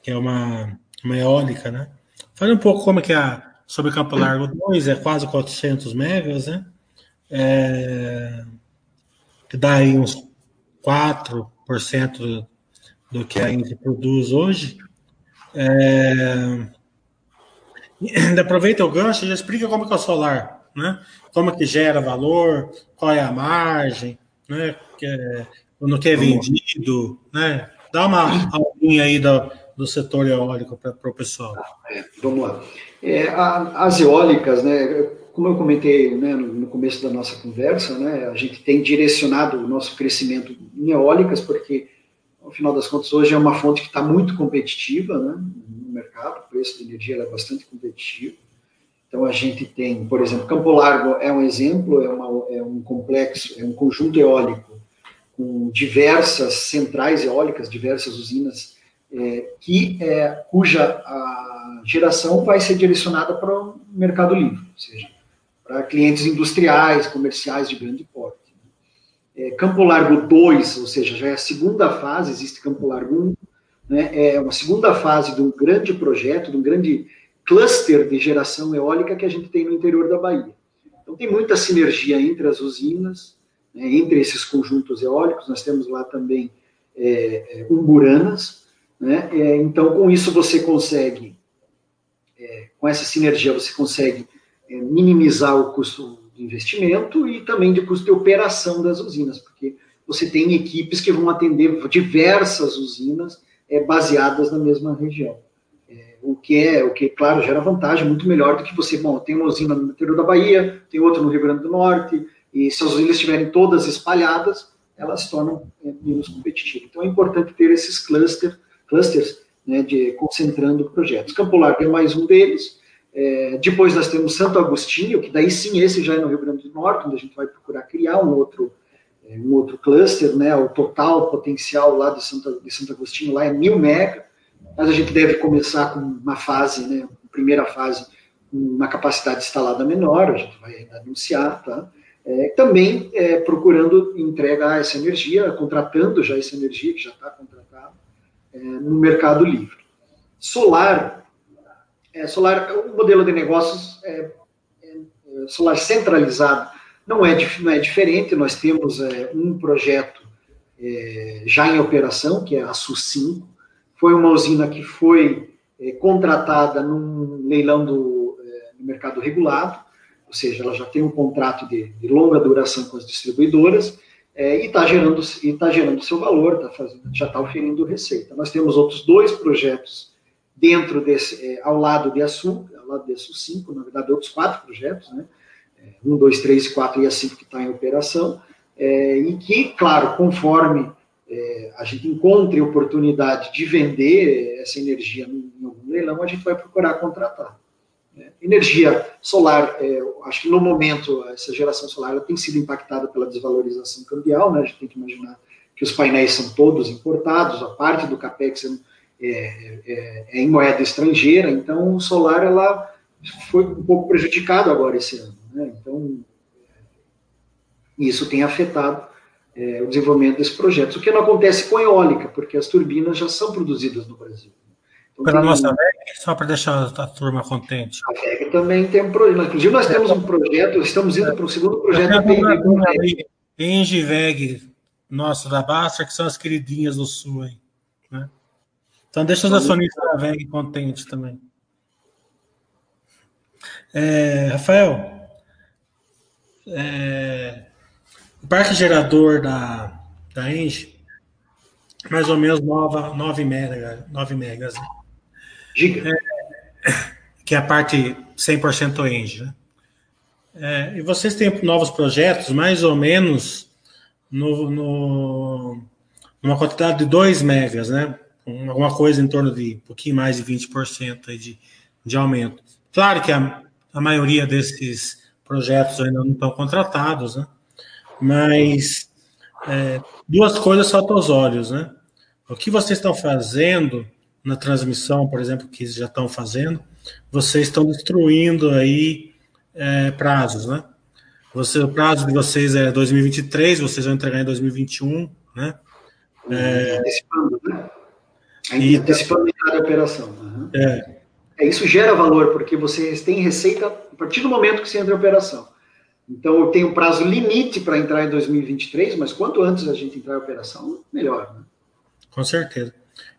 que é uma uma eólica, né? Fale um pouco como é que é sobre Campo Largo 2, é quase 400 megas, né? É, que dá aí uns 4% do que a gente produz hoje. É, ainda aproveita o gancho e já explica como que é o solar, né? Como que gera valor, qual é a margem, né? Que é, no que é vendido, né? Dá uma aulinha aí da, do setor eólico para o pessoal? É, vamos lá. É, a, as eólicas, né, como eu comentei né, no, no, começo da nossa conversa, né, a gente tem direcionado o nosso crescimento em eólicas, porque, ao final das contas, hoje é uma fonte que está muito competitiva né, no mercado, o preço da energia é bastante competitivo. Então, a gente tem, por exemplo, Campo Largo é um exemplo, é, uma, é um complexo, é um conjunto eólico com diversas centrais eólicas, diversas usinas é, que, é, cuja a geração vai ser direcionada para o mercado livre, ou seja, para clientes industriais, comerciais de grande porte. É, Campo Largo 2, ou seja, já é a segunda fase, existe Campo Largo 1, né, é uma segunda fase de um grande projeto, de um grande cluster de geração eólica que a gente tem no interior da Bahia. Então tem muita sinergia entre as usinas, né, entre esses conjuntos eólicos, nós temos lá também é, é umburanas, né? É, então, com isso, você consegue, é, com essa sinergia, você consegue minimizar o custo de investimento e também de custo de operação das usinas, porque você tem equipes que vão atender diversas usinas é, baseadas na mesma região. É, o que é, o que, claro, gera vantagem muito melhor do que você, bom, tem uma usina no interior da Bahia, tem outra no Rio Grande do Norte, e se as usinas estiverem todas espalhadas, elas se tornam é, menos competitivas. Então é importante ter esses clusters clusters, né, de, concentrando projetos. Campo Largo é mais um deles. É, depois nós temos Santo Agostinho, que daí sim, esse já é no Rio Grande do Norte, onde a gente vai procurar criar um outro, é, um outro cluster, né, o total potencial lá de Santo, de Santo Agostinho lá é mil mega, mas a gente deve começar com uma fase, né, primeira fase, uma capacidade instalada menor, a gente vai anunciar, tá? É, também é, procurando entregar essa energia, contratando já essa energia que já está contratada é, no mercado livre. Solar, é, solar, o modelo de negócios é, é, é solar centralizado não é, não é diferente. Nós temos é, um projeto já em operação, que é a SU5. Foi uma usina que foi contratada num leilão do mercado regulado, ou seja, ela já tem um contrato de, de longa duração com as distribuidoras é, e está gerando, tá gerando seu valor, tá fazendo, já está oferindo receita. Nós temos outros dois projetos dentro desse, é, ao lado de Açu, ao lado de Açu 5, na verdade, outros quatro projetos, né? É, um, dois, três, quatro e a cinco que está em operação, é, e que, claro, conforme é, a gente encontre oportunidade de vender essa energia em algum leilão, a gente vai procurar contratar. É, energia solar, é, acho que no momento essa geração solar tem sido impactada pela desvalorização cambial, né? A gente tem que imaginar que os painéis são todos importados, a parte do capex é, é, é em moeda estrangeira, então o solar ela foi um pouco prejudicado agora esse ano, né? Então isso tem afetado é, o desenvolvimento desses projetos, o que não acontece com a eólica, porque as turbinas já são produzidas no Brasil. Pela nossa VEG, só para deixar a turma contente. A VEG também tem um projeto. Inclusive, nós temos um projeto, estamos indo para o segundo projeto da Engiveg, nossa da Basta, que são as queridinhas do Sul, hein? Né? Então deixa os acionistas da VEG contentes também. É, Rafael, é, o parque gerador da, da Engie, mais ou menos 9, 9, mega, 9 megas. Né? Giga. É, que é a parte 100% Engie. Né? É, e vocês têm novos projetos, mais ou menos no, no, numa quantidade de 2 megas, né? Alguma coisa em torno de um pouquinho mais de 20% de, de aumento. Claro que a, a maioria desses projetos ainda não estão contratados, né? Mas é, duas coisas saltam aos olhos, né? O que vocês estão fazendo na transmissão, por exemplo, que já estão fazendo, vocês estão destruindo aí é, prazos, né? Você, o prazo de vocês é 2023, vocês vão entregar em 2021, né? É, antecipando? E, antecipando a entrada da operação. Uhum. É. é. Isso gera valor, porque vocês têm receita a partir do momento que você entra em operação. Então, eu tenho um prazo limite para entrar em 2023, mas quanto antes a gente entrar em operação, melhor. Né? Com certeza.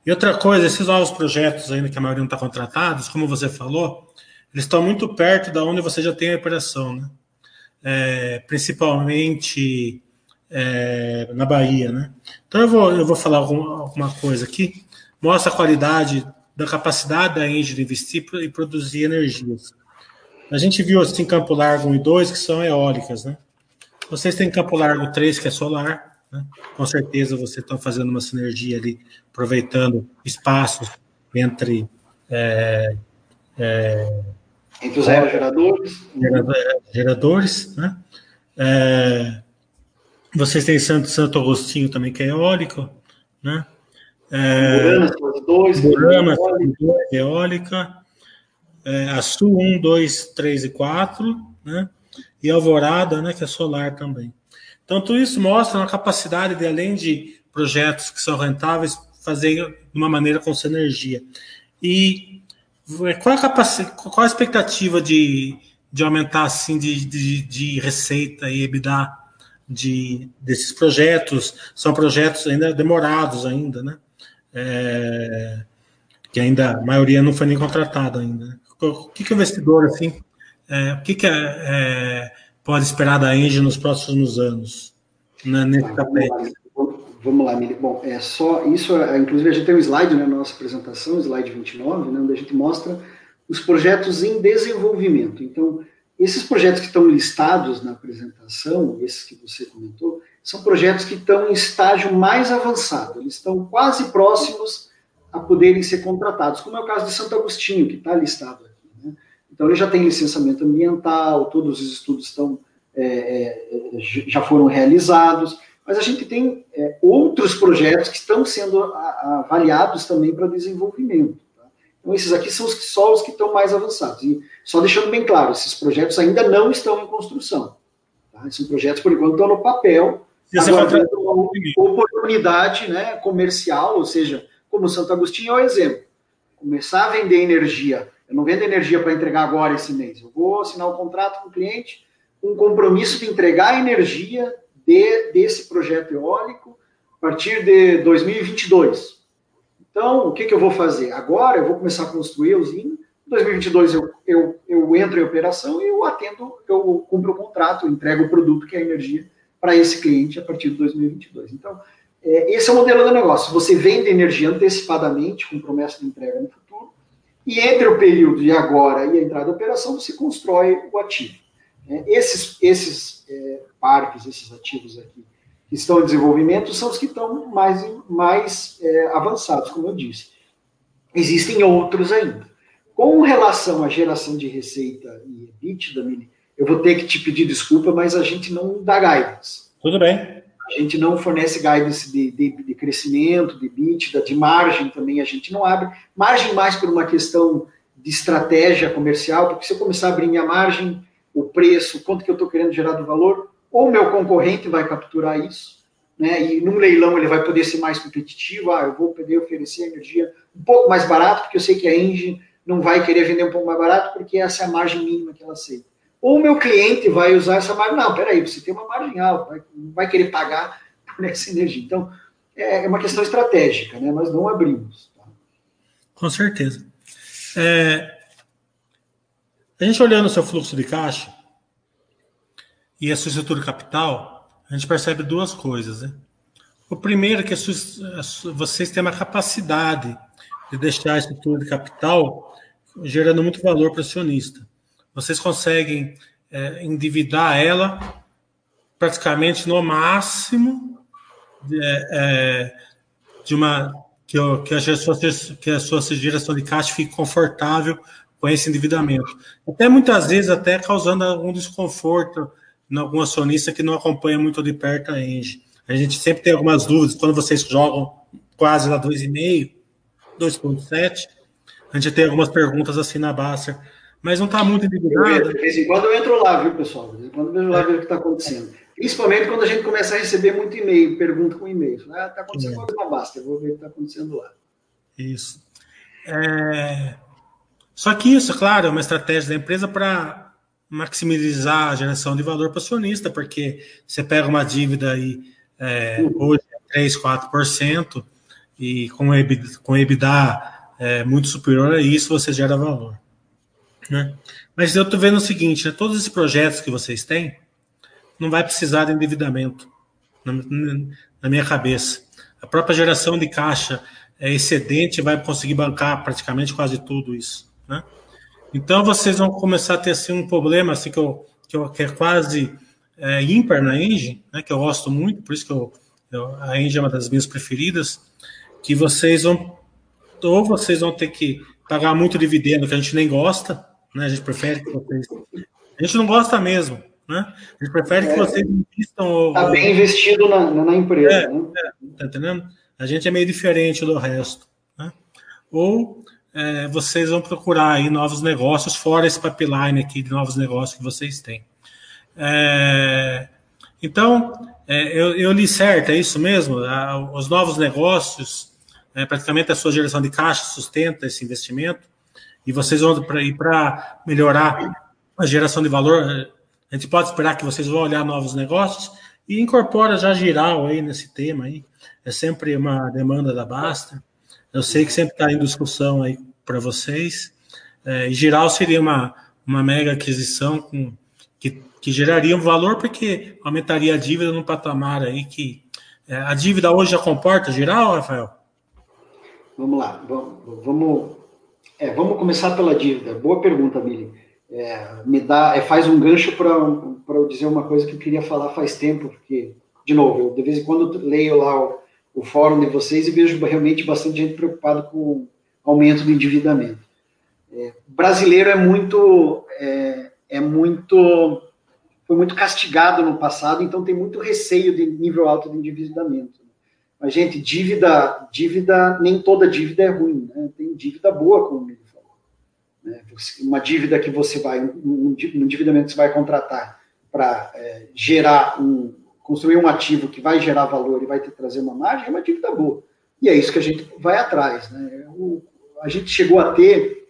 E outra coisa, esses novos projetos ainda que a maioria não está contratados, como você falou, eles estão muito perto da onde você já tem a operação, né? É, principalmente é, na Bahia, né? Então eu vou, eu vou falar alguma, alguma coisa aqui, mostra a qualidade da capacidade da Engie de investir e produzir energias. A gente viu assim Campo Largo 1 e 2, que são eólicas, né? Vocês têm Campo Largo 3, que é solar, né? Com certeza vocês estão fazendo uma sinergia ali, aproveitando espaços entre é, é, entre os aerogeradores. Geradores, né? É, vocês têm Santo, Santo Agostinho também, que é eólico, né? É, dois, Burama, dois, eólica. É, a Sul 1, 2, 3 e 4, né? E Alvorada, né, que é solar também. Então, tudo isso mostra uma capacidade de, além de projetos que são rentáveis, fazer de uma maneira com sinergia. E qual a, capacidade, qual a expectativa de, de aumentar assim de, de, de receita e EBITDA de, desses projetos? São projetos ainda demorados ainda, né? É, que ainda a maioria não foi nem contratada ainda. O que, que o investidor assim, é, o que, que é, é, pode esperar da Engie nos próximos anos né, nesse? Vamos lá, Mili. Bom, é só isso. É, inclusive, a gente tem um slide na nossa apresentação, slide 29, né, onde a gente mostra os projetos em desenvolvimento. Então, esses projetos que estão listados na apresentação, esses que você comentou, são projetos que estão em estágio mais avançado. Eles estão quase próximos a poderem ser contratados, como é o caso de Santo Agostinho, que está listado aqui. Né? Então, ele já tem licenciamento ambiental, todos os estudos estão, é, é, já foram realizados mas a gente tem é, outros projetos que estão sendo avaliados também para desenvolvimento. Tá? Então, esses aqui são os, só os que estão mais avançados. E só deixando bem claro, esses projetos ainda não estão em construção. Tá? Esses projetos, por enquanto, estão no papel. Agora, oportunidade né, comercial, ou seja, como Santo Agostinho é o exemplo. Começar a vender energia. Eu não vendo energia para entregar agora esse mês. Eu vou assinar um contrato com o cliente, um compromisso de entregar energia de, desse projeto eólico a partir de 2022. Então, o que, que eu vou fazer? Agora eu vou começar a construir a usina. Em 2022 eu, eu, eu entro em operação e eu atendo, eu cumpro o contrato, eu entrego o produto que é a energia para esse cliente a partir de 2022. Então, é, esse é o modelo do negócio. Você vende energia antecipadamente, com promessa de entrega no futuro, e entre o período de agora e a entrada da operação, você constrói o ativo. É, esses esses é, parques, esses ativos aqui, que estão em desenvolvimento, são os que estão mais, mais é, avançados, como eu disse. Existem outros ainda. Com relação à geração de receita e EBITDA, eu vou ter que te pedir desculpa, mas a gente não dá guidance. Tudo bem. A gente não fornece guidance de, de, de crescimento, de EBITDA, de margem também a gente não abre. Margem mais por uma questão de estratégia comercial, porque se eu começar a abrir minha margem, o preço, quanto que eu estou querendo gerar do valor, ou meu concorrente vai capturar isso, né? E num leilão ele vai poder ser mais competitivo, ah, eu vou poder oferecer energia um pouco mais barato, porque eu sei que a Engie não vai querer vender um pouco mais barato, porque essa é a margem mínima que ela aceita. Ou o meu cliente vai usar essa margem, não, peraí, você tem uma margem alta, vai, vai querer pagar por essa energia. Então, é, é uma questão estratégica, né? Nós não abrimos. Tá? Com certeza. É, a gente olhando o seu fluxo de caixa e a sua estrutura capital, a gente percebe duas coisas. Né? O primeiro é que vocês têm uma capacidade de deixar a estrutura de capital gerando muito valor para o acionista. Vocês conseguem é, endividar ela praticamente no máximo de, é, é de uma que, que, a sua, que a sua geração de caixa fique confortável com esse endividamento. Até muitas vezes, até causando algum desconforto em algum acionista que não acompanha muito de perto a Engie. A gente sempre tem algumas dúvidas, quando vocês jogam quase lá 2,5, 2,7, a gente tem algumas perguntas assim na Baster, mas não está muito endividado. De vez em quando eu entro lá, viu, pessoal? De vez em quando eu vejo lá ver o que está acontecendo. Principalmente quando a gente começa a receber muito e-mail, pergunta com e-mail. Ah, está acontecendo é. na Baster, eu vou ver o que está acontecendo lá. Isso. É... Só que isso, claro, é uma estratégia da empresa para maximizar a geração de valor para o acionista, porque você pega uma dívida aí é, hoje é 3, 4%, e com EBITDA, com EBITDA é, muito superior a isso, você gera valor. Né? Mas eu estou vendo o seguinte, né, todos esses projetos que vocês têm, não vai precisar de endividamento, na, na minha cabeça. A própria geração de caixa é excedente vai conseguir bancar praticamente quase tudo isso. Né? Então vocês vão começar a ter assim, um problema assim, que, eu, que, eu, que é quase é, ímpar na Engine, né, que eu gosto muito, por isso que eu, eu, a Engine é uma das minhas preferidas, que vocês vão, ou vocês vão ter que pagar muito dividendo, que a gente nem gosta, né, a gente prefere que vocês... A gente não gosta mesmo, né? A gente prefere é, que vocês investam... Está bem investido na, na empresa, é, né? É, tá entendendo? A gente é meio diferente do resto, né? Ou é, vocês vão procurar aí novos negócios, fora esse pipeline aqui de novos negócios que vocês têm. É, então, é, eu, eu, li certo, é isso mesmo? os novos negócios, é, praticamente a sua geração de caixa sustenta esse investimento, e vocês vão para melhorar a geração de valor, a gente pode esperar que vocês vão olhar novos negócios e incorpora já giral aí nesse tema aí. É sempre uma demanda da Basta. Eu sei que sempre está em discussão aí para vocês. É, e giral seria uma, uma mega aquisição com, que que geraria um valor porque aumentaria a dívida no patamar aí que é, a dívida hoje já comporta geral, Rafael? Vamos lá, vamos, é, vamos começar pela dívida. Boa pergunta, Mili. É, me dá, é, faz um gancho para eu dizer uma coisa que eu queria falar faz tempo, porque, de novo, eu de vez em quando leio lá o, o fórum de vocês e vejo realmente bastante gente preocupada com o aumento do endividamento. É, brasileiro é muito, é, é muito foi muito castigado no passado, então tem muito receio de nível alto de endividamento. Mas, gente, dívida, dívida, nem toda dívida é ruim, né? Tem dívida boa, como ele falou. Né? Uma dívida que você vai, um, endividamento que você vai contratar para é, gerar um, construir um ativo que vai gerar valor e vai te trazer uma margem, é uma dívida boa. E é isso que a gente vai atrás, né? O, a gente chegou a ter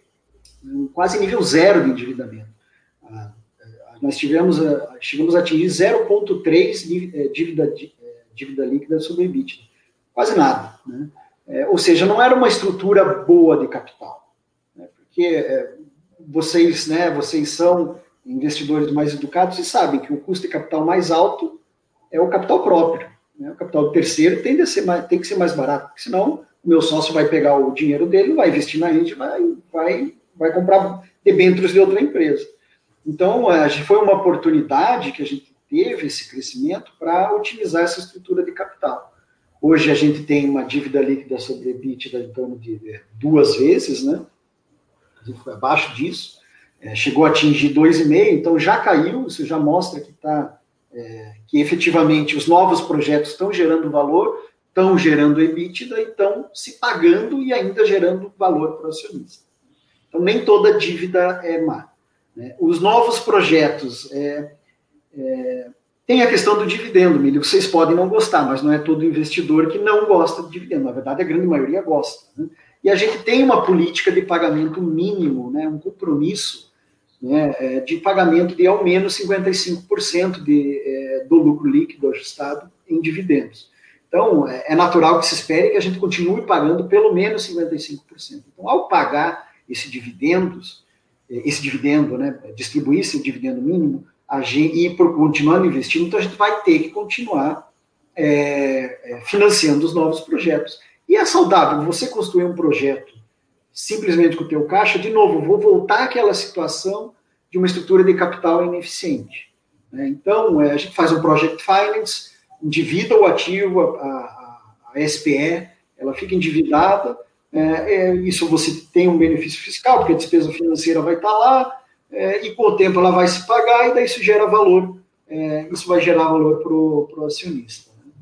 quase nível zero de endividamento nós tivemos, chegamos a atingir 0,3 eh, dívida, eh, dívida líquida sobre EBITDA. Quase nada. Né? É, ou seja, não era uma estrutura boa de capital. Né? Porque é, vocês, né, vocês são investidores mais educados e sabem que o custo de capital mais alto é o capital próprio. Né? O capital terceiro tem, mais, tem que ser mais barato, porque senão o meu sócio vai pegar o dinheiro dele, vai investir na gente, vai, vai, vai comprar debêntures de outra empresa. Então, foi uma oportunidade que a gente teve esse crescimento para utilizar essa estrutura de capital. Hoje a gente tem uma dívida líquida sobre EBITDA em torno de duas vezes, né? Foi abaixo disso, é, chegou a atingir 2,5, então já caiu, isso já mostra que está é, que efetivamente os novos projetos estão gerando valor, estão gerando EBITDA e estão se pagando e ainda gerando valor para o acionista. Então nem toda dívida é má. Né? Os novos projetos. É, é, tem a questão do dividendo, Milho. Vocês podem não gostar, mas não é todo investidor que não gosta de dividendo. Na verdade, a grande maioria gosta. Né? E a gente tem uma política de pagamento mínimo, né? um compromisso né? É, de pagamento de ao menos 55% de, é, do lucro líquido ajustado em dividendos. Então, é, é natural que se espere que a gente continue pagando pelo menos 55%. Então, ao pagar esse dividendos, é, esse dividendo, né, distribuir esse dividendo mínimo, gente, e por continuando investindo, então a gente vai ter que continuar é, é, financiando os novos projetos. E é saudável você construir um projeto simplesmente com o teu caixa, de novo, vou voltar àquela situação de uma estrutura de capital ineficiente. Né? Então, é, a gente faz um project finance, endivida o ativo, a, a, a SPE, ela fica endividada, é, é, isso você tem um benefício fiscal, porque a despesa financeira vai estar lá, é, e com o tempo ela vai se pagar, e daí isso gera valor, é, isso vai gerar valor para o acionista. Né?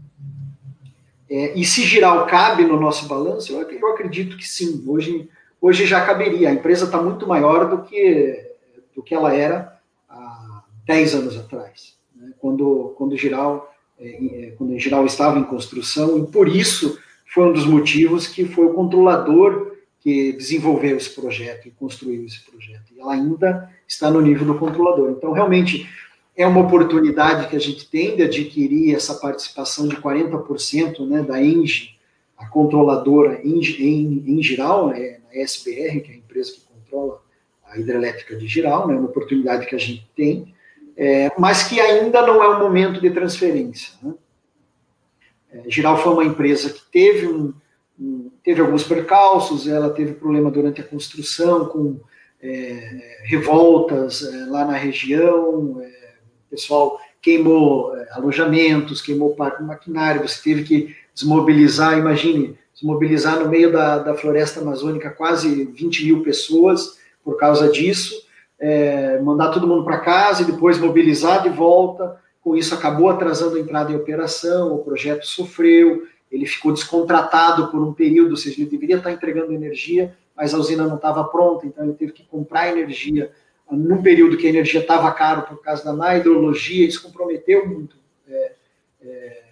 É, e se girar o cabe no nosso balanço, eu, eu acredito que sim, hoje, hoje já caberia, a empresa está muito maior do que, do que ela era há 10 anos atrás, né? quando, quando, Giral, é, é, quando Giral estava em construção, e por isso foi um dos motivos que foi o controlador que desenvolveu esse projeto e construiu esse projeto. E ela ainda está no nível do controlador. Então, realmente, é uma oportunidade que a gente tem de adquirir essa participação de 40% né, da Engie, a controladora em, em, em Giral, né, a SBR, que é a empresa que controla a hidrelétrica de Giral, né, uma oportunidade que a gente tem, é, mas que ainda não é o momento de transferência. Né? É, Giral foi uma empresa que teve, um, teve alguns percalços, ela teve problema durante a construção com é, revoltas é, lá na região, é, o pessoal queimou é, alojamentos, queimou do maquinário, você teve que desmobilizar, imagine, desmobilizar no meio da, da floresta amazônica quase 20 mil pessoas por causa disso, é, mandar todo mundo para casa e depois mobilizar de volta, com isso acabou atrasando a entrada em operação, o projeto sofreu, ele ficou descontratado por um período, ou seja, ele deveria estar entregando energia, mas a usina não estava pronta, então ele teve que comprar energia num período que a energia estava caro por causa da má hidrologia, isso comprometeu muito é, é,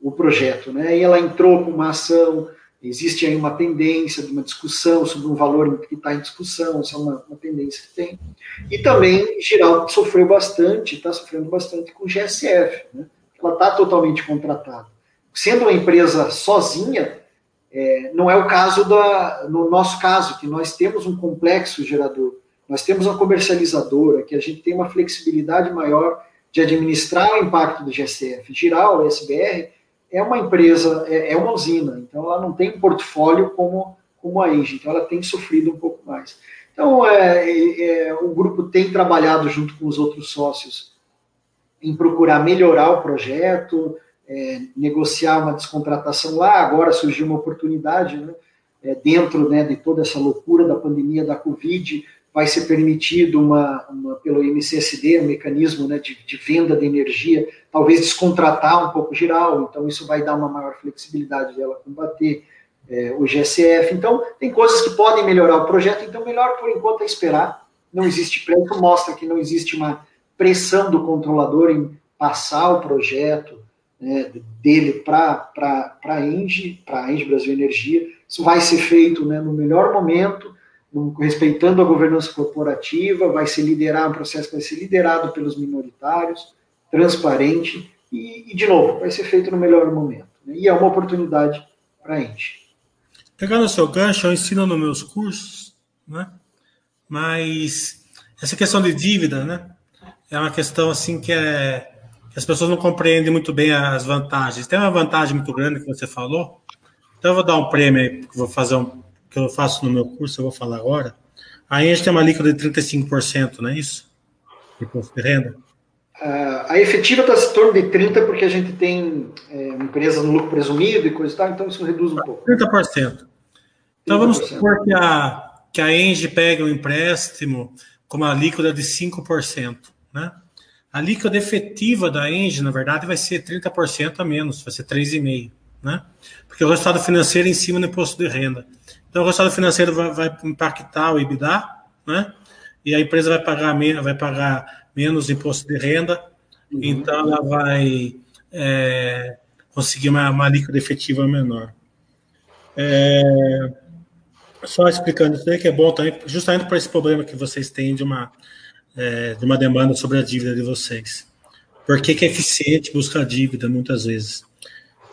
o projeto. Né? E ela entrou com uma ação, existe aí uma tendência de uma discussão sobre um valor que está em discussão, isso é uma, uma, tendência que tem. E também, Giral sofreu bastante, está sofrendo bastante com o GSF, né? ela está totalmente contratada. Sendo uma empresa sozinha, é, não é o caso da, no nosso caso, que nós temos um complexo gerador nós temos uma comercializadora que a gente tem uma flexibilidade maior de administrar o impacto do GCF. Giral, o SBR, é uma empresa, é, é, uma usina, então ela não tem um portfólio como, como a Engie, então ela tem sofrido um pouco mais. Então, é, é, é, o grupo tem trabalhado junto com os outros sócios em procurar melhorar o projeto, é, negociar uma descontratação lá. Agora surgiu uma oportunidade, né, é, dentro né, de toda essa loucura da pandemia da Covid, vai ser permitido uma, uma pelo MCSD, um mecanismo né, de, de, venda de energia, talvez descontratar um pouco geral, então isso vai dar uma maior flexibilidade dela combater é, o GSF. Então, tem coisas que podem melhorar o projeto, então melhor por enquanto é esperar. Não existe preço, mostra que não existe uma pressão do controlador em passar o projeto né, dele para a Engie, para a Engie Brasil Energia. Isso vai ser feito né, no melhor momento, respeitando a governança corporativa, vai ser liderado, um processo vai ser liderado pelos minoritários, transparente, e, e de novo, vai ser feito no melhor momento. Né? E é uma oportunidade para a gente. Pegando o seu gancho, eu ensino nos meus cursos, né? mas essa questão de dívida, né? É uma questão assim que, é, que as pessoas não compreendem muito bem as vantagens. Tem uma vantagem muito grande que você falou, então eu vou dar um prêmio aí, vou fazer um, que eu faço no meu curso, eu vou falar agora, aí a gente tem uma líquida de 35%, não é isso? De imposto de renda. Uh, a efetiva está em torno de 30%, porque a gente tem é, empresas no lucro presumido e coisa e tal, então isso reduz um pouco. 30%. Então 30%. vamos supor que a, que a Engie pega um empréstimo com uma líquida de 5%, né? A líquida efetiva da Engie, na verdade, vai ser 30% a menos, vai ser 3,5%, né? Porque o resultado financeiro é em cima do imposto de renda. Então, o resultado financeiro vai, vai impactar o EBITDA, né? E a empresa vai pagar, vai pagar menos imposto de renda, uhum. então ela vai é, conseguir uma, uma líquida efetiva menor. É, só explicando isso aí, que é bom também, justamente para esse problema que vocês têm de uma, é, de uma demanda sobre a dívida de vocês. Por que, que é eficiente buscar dívida muitas vezes?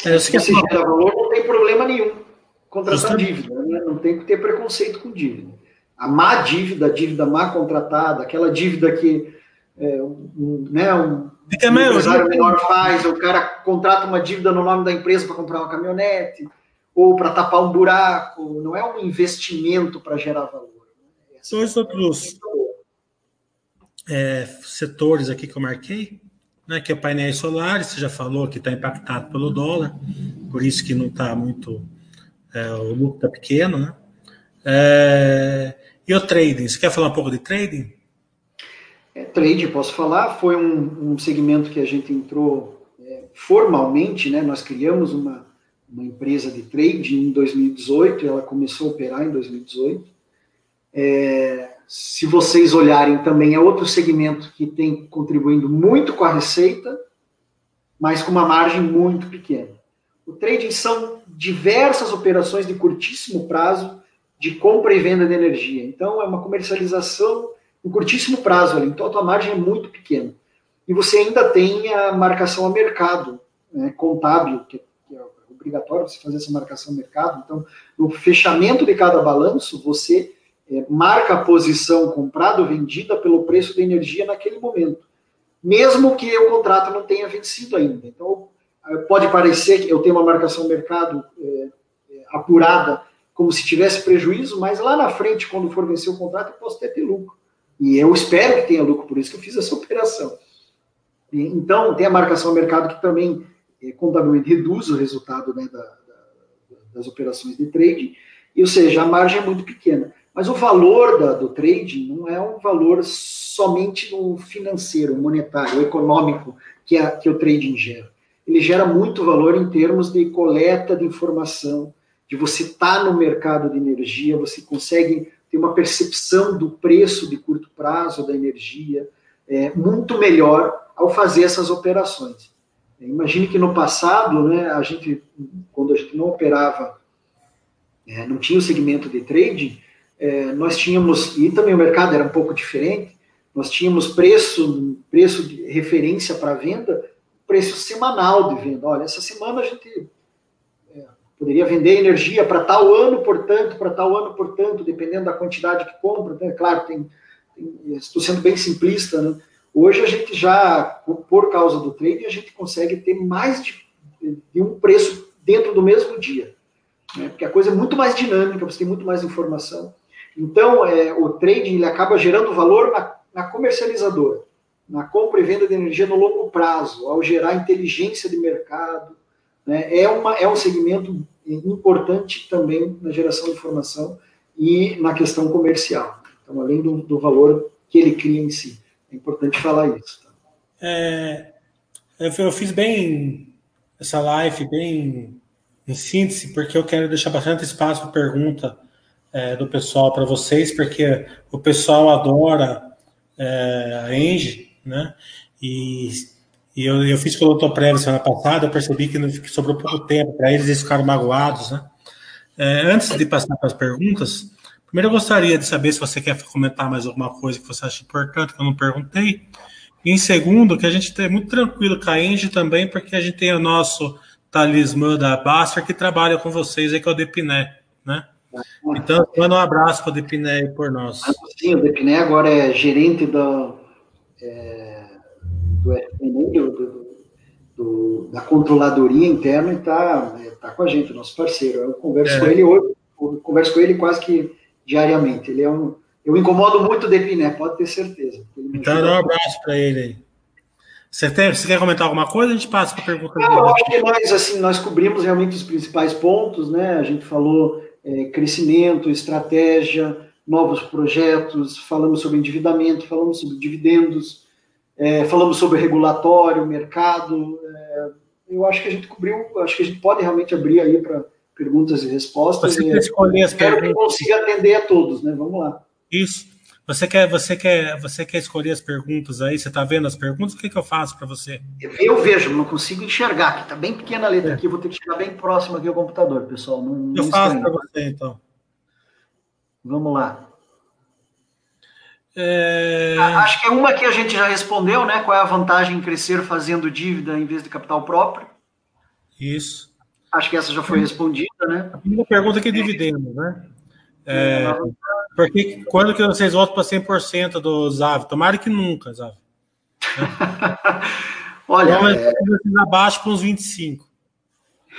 É, Se você gera valor, não tem problema nenhum contratar dívida, né? não tem que ter preconceito com dívida. A má dívida, a dívida má contratada, aquela dívida que é, um, né, um, um empresário menor faz, o cara contrata uma dívida no nome da empresa para comprar uma caminhonete, ou para tapar um buraco, não é um investimento para gerar valor. Dois outros é, setores aqui que eu marquei, né, que é painéis solares, você já falou que está impactado pelo dólar, por isso que não está muito, é, o lucro está pequeno, né? É, e o trading, você quer falar um pouco de trading? É, trade, posso falar, foi um, um segmento que a gente entrou é, formalmente, né? Nós criamos uma, uma empresa de trade em 2018, ela começou a operar em 2018. É, se vocês olharem também, é outro segmento que tem contribuindo muito com a receita, mas com uma margem muito pequena. O trading são diversas operações de curtíssimo prazo de compra e venda de energia. Então, é uma comercialização em curtíssimo prazo ali. Então, a tua margem é muito pequena. E você ainda tem a marcação a mercado, né, contábil, que, que é obrigatório você fazer essa marcação a mercado. Então, no fechamento de cada balanço, você é, marca a posição comprada ou vendida pelo preço da energia naquele momento, mesmo que o contrato não tenha vencido ainda. Então, é, pode parecer que eu tenho uma marcação mercado é, é, apurada como se tivesse prejuízo, mas lá na frente, quando for vencer o contrato, eu posso ter, ter lucro. E eu espero que tenha lucro, por isso que eu fiz essa operação. Então, tem a marcação mercado que também é, contabilmente reduz o resultado né, da, da, das operações de trade, e, ou seja, a margem é muito pequena. Mas o valor da, do trading não é um valor somente no financeiro, monetário, econômico que, a, que o trading gera. Ele gera muito valor em termos de coleta de informação, de você estar tá no mercado de energia, você consegue ter uma percepção do preço de curto prazo da energia é, muito melhor ao fazer essas operações. Imagine que no passado, né, a gente, quando a gente não operava, é, não tinha o segmento de trading, é, nós tínhamos, e também o mercado era um pouco diferente, nós tínhamos preço, preço de referência para venda, preço semanal de venda. Olha, essa semana a gente é, poderia vender energia para tal ano, portanto, para tal ano, portanto, dependendo da quantidade que compra. Né? Claro, tem, tem, estou sendo bem simplista, né? Hoje a gente já, por causa do trading, a gente consegue ter mais de, de um preço dentro do mesmo dia. Né? Porque a coisa é muito mais dinâmica, você tem muito mais informação. Então, é, o trading ele acaba gerando valor na, na comercializadora, na compra e venda de energia no longo prazo, ao gerar inteligência de mercado. Né? É, uma, é um segmento importante também na geração de informação e na questão comercial. Então, além do, do valor que ele cria em si. É importante falar isso. Tá? É, eu fiz bem essa live, bem em síntese, porque eu quero deixar bastante espaço para pergunta é, do pessoal para vocês, porque o pessoal adora é, a Engie, né? E, e eu, eu, fiz Prévio semana passada, eu percebi que, que sobrou pouco tempo para eles, eles ficaram magoados, né? É, antes de passar para as perguntas, primeiro eu gostaria de saber se você quer comentar mais alguma coisa que você acha importante, que eu não perguntei. E em segundo, que a gente é muito tranquilo com a Engie também, porque a gente tem o nosso talismã da Baster que trabalha com vocês aí, que é o Depiné, né? Então, manda um abraço para o Depiné por nós. Sim, o Depiné agora é gerente do, é, do FPN, do, do, da controladoria interna e está é, tá com a gente, nosso parceiro. Eu converso é. com ele hoje, converso com ele quase que diariamente. Ele é um, eu incomodo muito o Depiné, pode ter certeza. Então, dá um abraço para ele aí. Você, tem, você quer comentar alguma coisa? A gente passa para a pergunta. Não, eu acho que nós, assim, nós cobrimos realmente os principais pontos, né? A gente falou é, crescimento, estratégia, novos projetos, falamos sobre endividamento, falamos sobre dividendos, é, falamos sobre regulatório, mercado. É, eu acho que a gente cobriu, acho que a gente pode realmente abrir aí para perguntas e respostas. Você quer escolher as Espero perguntas. que consiga atender a todos, né? Vamos lá. Isso. Você quer, você quer, você quer escolher as perguntas aí? Você está vendo as perguntas? O que, que eu faço para você? Eu vejo, não consigo enxergar, que está bem pequena a letra é. aqui, vou ter que chegar bem próximo aqui ao computador, pessoal. Não, não eu faço para você, então. Vamos lá. É... Acho que é uma que a gente já respondeu, né? Qual é a vantagem em crescer fazendo dívida em vez de capital próprio? Isso. Acho que essa já foi respondida, né? A primeira pergunta é que é dividendo, né? É, porque quando que vocês voltam para 100% do ZAV? Tomara que nunca, ZAV. Olha, então, é... abaixo para uns 25.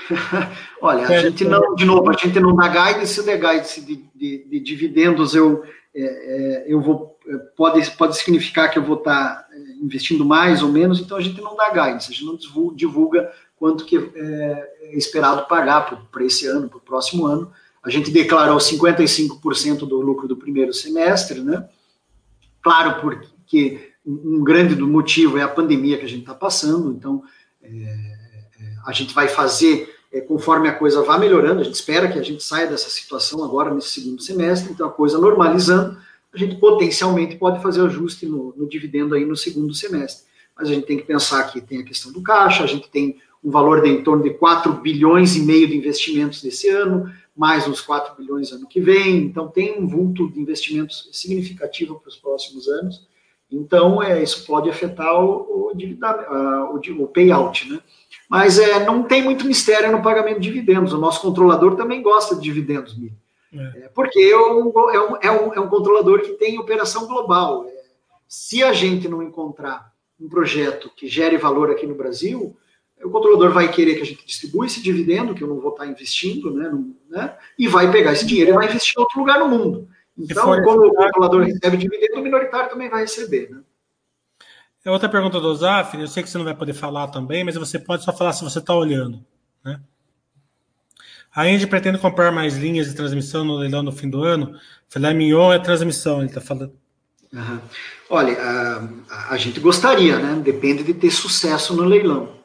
Olha, a gente não, de novo, a gente não dá guidance, se der guidance de, de, de dividendos, eu, é, é, eu vou, é, pode, pode significar que eu vou estar é, investindo mais ou menos, então a gente não dá guidance, a gente não divulga quanto que é, é esperado pagar para esse ano, para o próximo ano. A gente declarou 55% do lucro do primeiro semestre, né? Claro, porque um grande motivo é a pandemia que a gente está passando, então é, a gente vai fazer é, conforme a coisa vá melhorando, a gente espera que a gente saia dessa situação agora nesse segundo semestre, então a coisa normalizando, a gente potencialmente pode fazer ajuste no, no dividendo aí no segundo semestre. Mas a gente tem que pensar que tem a questão do caixa, a gente tem um valor de em torno de 4 bilhões e meio de investimentos nesse ano, mais uns 4 bilhões ano que vem, então tem um vulto de investimentos significativo para os próximos anos. Então, é, isso pode afetar o, o, o, o payout, né? Mas é, não tem muito mistério no pagamento de dividendos. O nosso controlador também gosta de dividendos, Mili. É. é. porque é um, é, um, é, um, é um controlador que tem operação global. É, se a gente não encontrar um projeto que gere valor aqui no Brasil, o controlador vai querer que a gente distribua esse dividendo, que eu não vou estar investindo, né, né e vai pegar esse dinheiro e vai investir em outro lugar no mundo. Então, como o controlador recebe dividendo, o minoritário também vai receber. Né? É outra pergunta do Zaf, eu sei que você não vai poder falar também, mas você pode só falar se você está olhando. Né? A Engie pretende comprar mais linhas de transmissão no leilão no fim do ano. Filé mignon é transmissão, ele está falando. Uhum. Olha, a, a, gente gostaria, né? Depende de ter sucesso no leilão.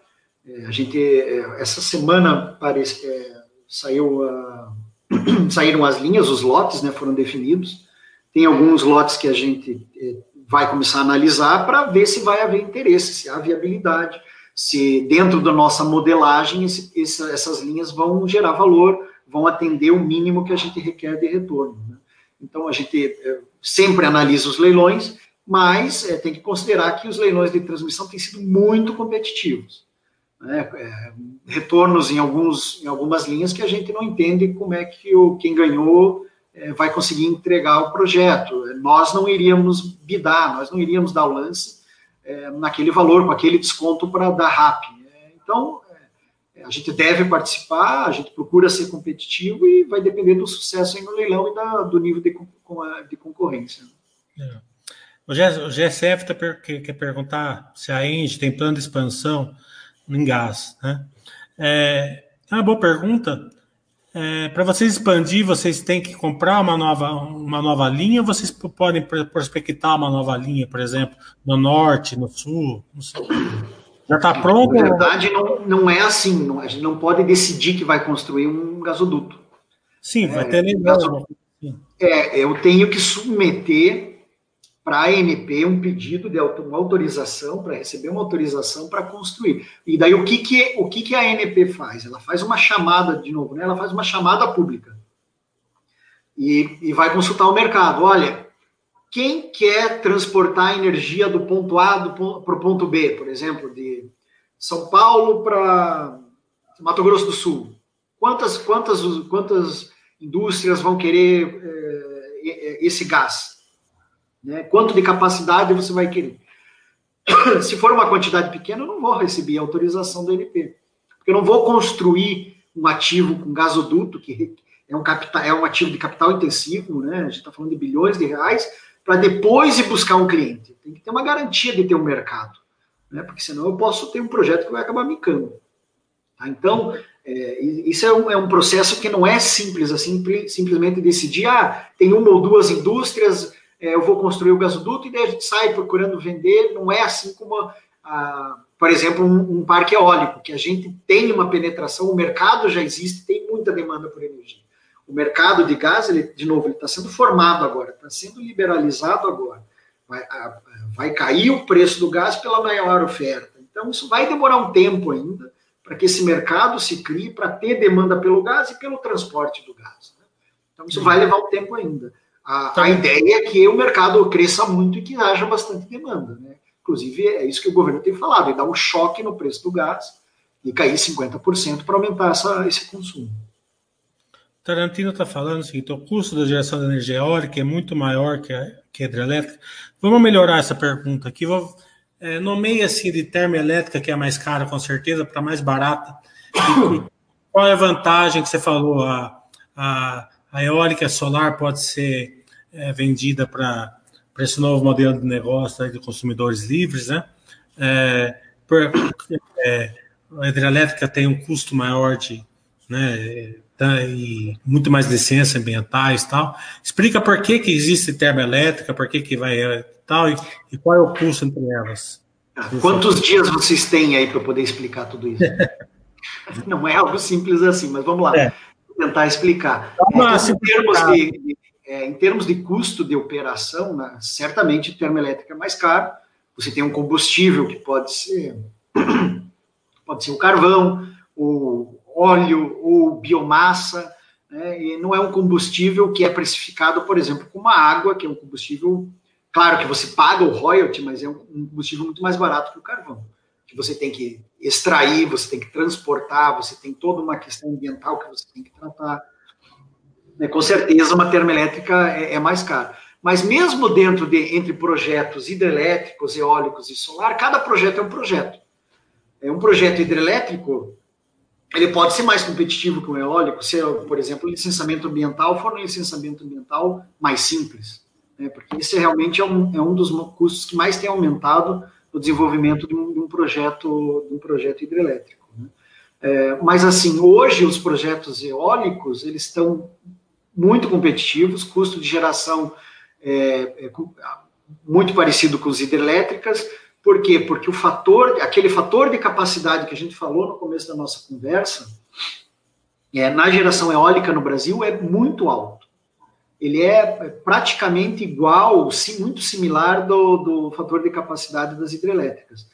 É, a gente, é, essa semana parece, é, saiu, uh, saíram as linhas, os lotes, né? Foram definidos. Tem alguns lotes que a gente é, vai começar a analisar para ver se vai haver interesse, se há viabilidade, se dentro da nossa modelagem esse, essa, essas linhas vão gerar valor, vão atender o mínimo que a gente requer de retorno. Né? Então a gente é, sempre analisa os leilões, mas é, tem que considerar que os leilões de transmissão têm sido muito competitivos. Né? É, retornos em, alguns, em algumas linhas que a gente não entende como é que o, quem ganhou é, vai conseguir entregar o projeto. Nós não iríamos bidar, nós não iríamos dar o lance é, naquele valor, com aquele desconto para dar RAP. É, então, é, a gente deve participar, a gente procura ser competitivo e vai depender do sucesso no leilão e da, do nível de, de concorrência. É. O GSF tá quer perguntar se a Engie tem plano de expansão em gás. Né? É, é uma boa pergunta. É, para vocês expandir, vocês têm que comprar uma nova, uma nova linha, ou vocês podem prospectar uma nova linha, por exemplo, no norte, no sul, Já está pronto? Na verdade, não, não é assim. Não, a gente não pode decidir que vai construir um gasoduto. Sim, é, vai ter lembrado. É, eu tenho que submeter para a ANP um pedido de uma autorização, para receber uma autorização para construir. E daí o que, que, o que, que a ANP faz? Ela faz uma chamada, de novo, né? ela faz uma chamada pública. E, e vai consultar o mercado. Olha, quem quer transportar energia do ponto A para o ponto B, por exemplo, de São Paulo para Mato Grosso do Sul? Quantas, quantas, quantas indústrias vão querer é, esse gás? Né? Quanto de capacidade você vai querer? Se for uma quantidade pequena, eu não vou receber autorização do NP. Porque eu não vou construir um ativo com gasoduto, que é um, capital, é um ativo de capital intensivo, né? a gente está falando de bilhões de reais, para depois ir buscar um cliente. Tem que ter uma garantia de ter um mercado. Né? Porque senão eu posso ter um projeto que vai acabar micando. Tá? Então, é, isso é um, é um, processo que não é simples assim, simplesmente decidir, ah, tem uma ou duas indústrias, é, eu vou construir o gasoduto e daí a gente sai procurando vender. Não é assim como, ah, por exemplo, um, um, parque eólico, que a gente tem uma penetração, o mercado já existe, tem muita demanda por energia. O mercado de gás, ele, de novo, ele está sendo formado agora, está sendo liberalizado agora. Vai, a, vai cair o preço do gás pela maior oferta. Então, isso vai demorar um tempo ainda para que esse mercado se crie para ter demanda pelo gás e pelo transporte do gás. Né? Então, isso vai levar um tempo ainda. A, a, ideia é que o mercado cresça muito e que haja bastante demanda. Né? Inclusive, é isso que o governo tem falado, é dar um choque no preço do gás. e cair 50% para aumentar essa, esse consumo. Tarantino está falando o seguinte: o custo da geração de energia eólica é muito maior que a, que a hidrelétrica. Vamos melhorar essa pergunta aqui. Vou, é, nomeia assim de termoelétrica, que é mais cara, com certeza, para mais barata. E, qual é a vantagem que você falou? A, a, a eólica solar pode ser é, vendida para esse novo modelo de negócio de consumidores livres, né? É, por, é, a hidrelétrica tem um custo maior de, né, tá, e muito mais licenças ambientais e tal. Explica por que, que existe termoelétrica, por que, que vai é, tal, e, e qual é o custo entre elas. Ah, quantos dias vocês têm aí para poder explicar tudo isso? Não é algo simples assim, mas vamos lá. É. Vou tentar explicar. É, em, termos de, de é, em termos de custo de operação, né, certamente termoelétrica é mais caro. Você tem um combustível que pode ser pode ser o carvão, o óleo ou biomassa, né, e não é um combustível que é precificado, por exemplo, como a água, que é um combustível, claro que você paga o royalty, mas é um combustível muito mais barato que o carvão, que você tem que extrair, você tem que transportar, você tem toda uma questão ambiental que você tem que tratar. Né, com certeza, uma termoelétrica é, é mais cara. Mas mesmo dentro de entre projetos hidrelétricos, eólicos e solar, cada projeto é um projeto. É um projeto hidrelétrico, ele pode ser mais competitivo que o eólico, se, por exemplo, o licenciamento ambiental for um licenciamento ambiental mais simples, né? porque esse realmente é um, é um dos custos que mais tem aumentado no desenvolvimento de um, de um projeto de um projeto hidrelétrico. Né? É, mas assim, hoje os projetos eólicos eles estão muito competitivos, custo de geração é, é muito parecido com os hidrelétricas, por quê? Porque o fator, aquele fator de capacidade que a gente falou no começo da nossa conversa, é, na geração eólica no Brasil é muito alto. Ele é praticamente igual, sim, muito similar do, do fator de capacidade das hidrelétricas.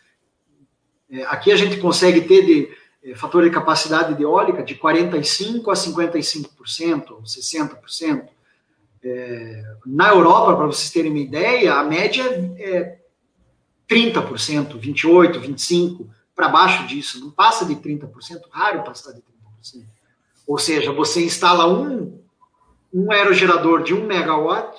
É, aqui a gente consegue ter de é, fator de capacidade de eólica de 45% a 55%, 60%. É, na Europa, para vocês terem uma ideia, a média é 30%, 28%, 25%, para baixo disso, não passa de 30%, raro passar de 30%. Ou seja, você instala um, um aerogerador de 1 megawatt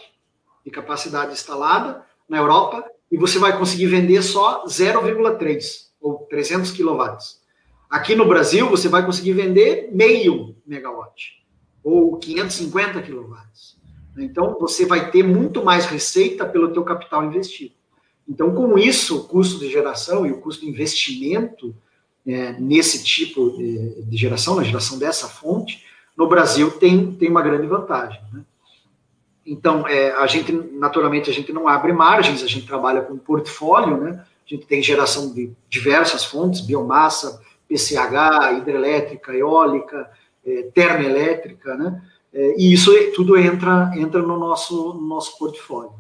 de capacidade instalada na Europa e você vai conseguir vender só 0,3 ou 300 quilowatts. Aqui no Brasil, você vai conseguir vender meio megawatt ou 550 quilowatts. Então, você vai ter muito mais receita pelo teu capital investido. Então, com isso, o custo de geração e o custo de investimento é, nesse tipo de, de, geração, na geração dessa fonte, no Brasil tem, tem uma grande vantagem. Né? Então, é, a gente, naturalmente, a gente não abre margens, a gente trabalha com portfólio, né? A gente tem geração de diversas fontes, biomassa, PCH, hidrelétrica, eólica, é, termoelétrica, né? É, e isso tudo entra, entra no nosso, no nosso portfólio.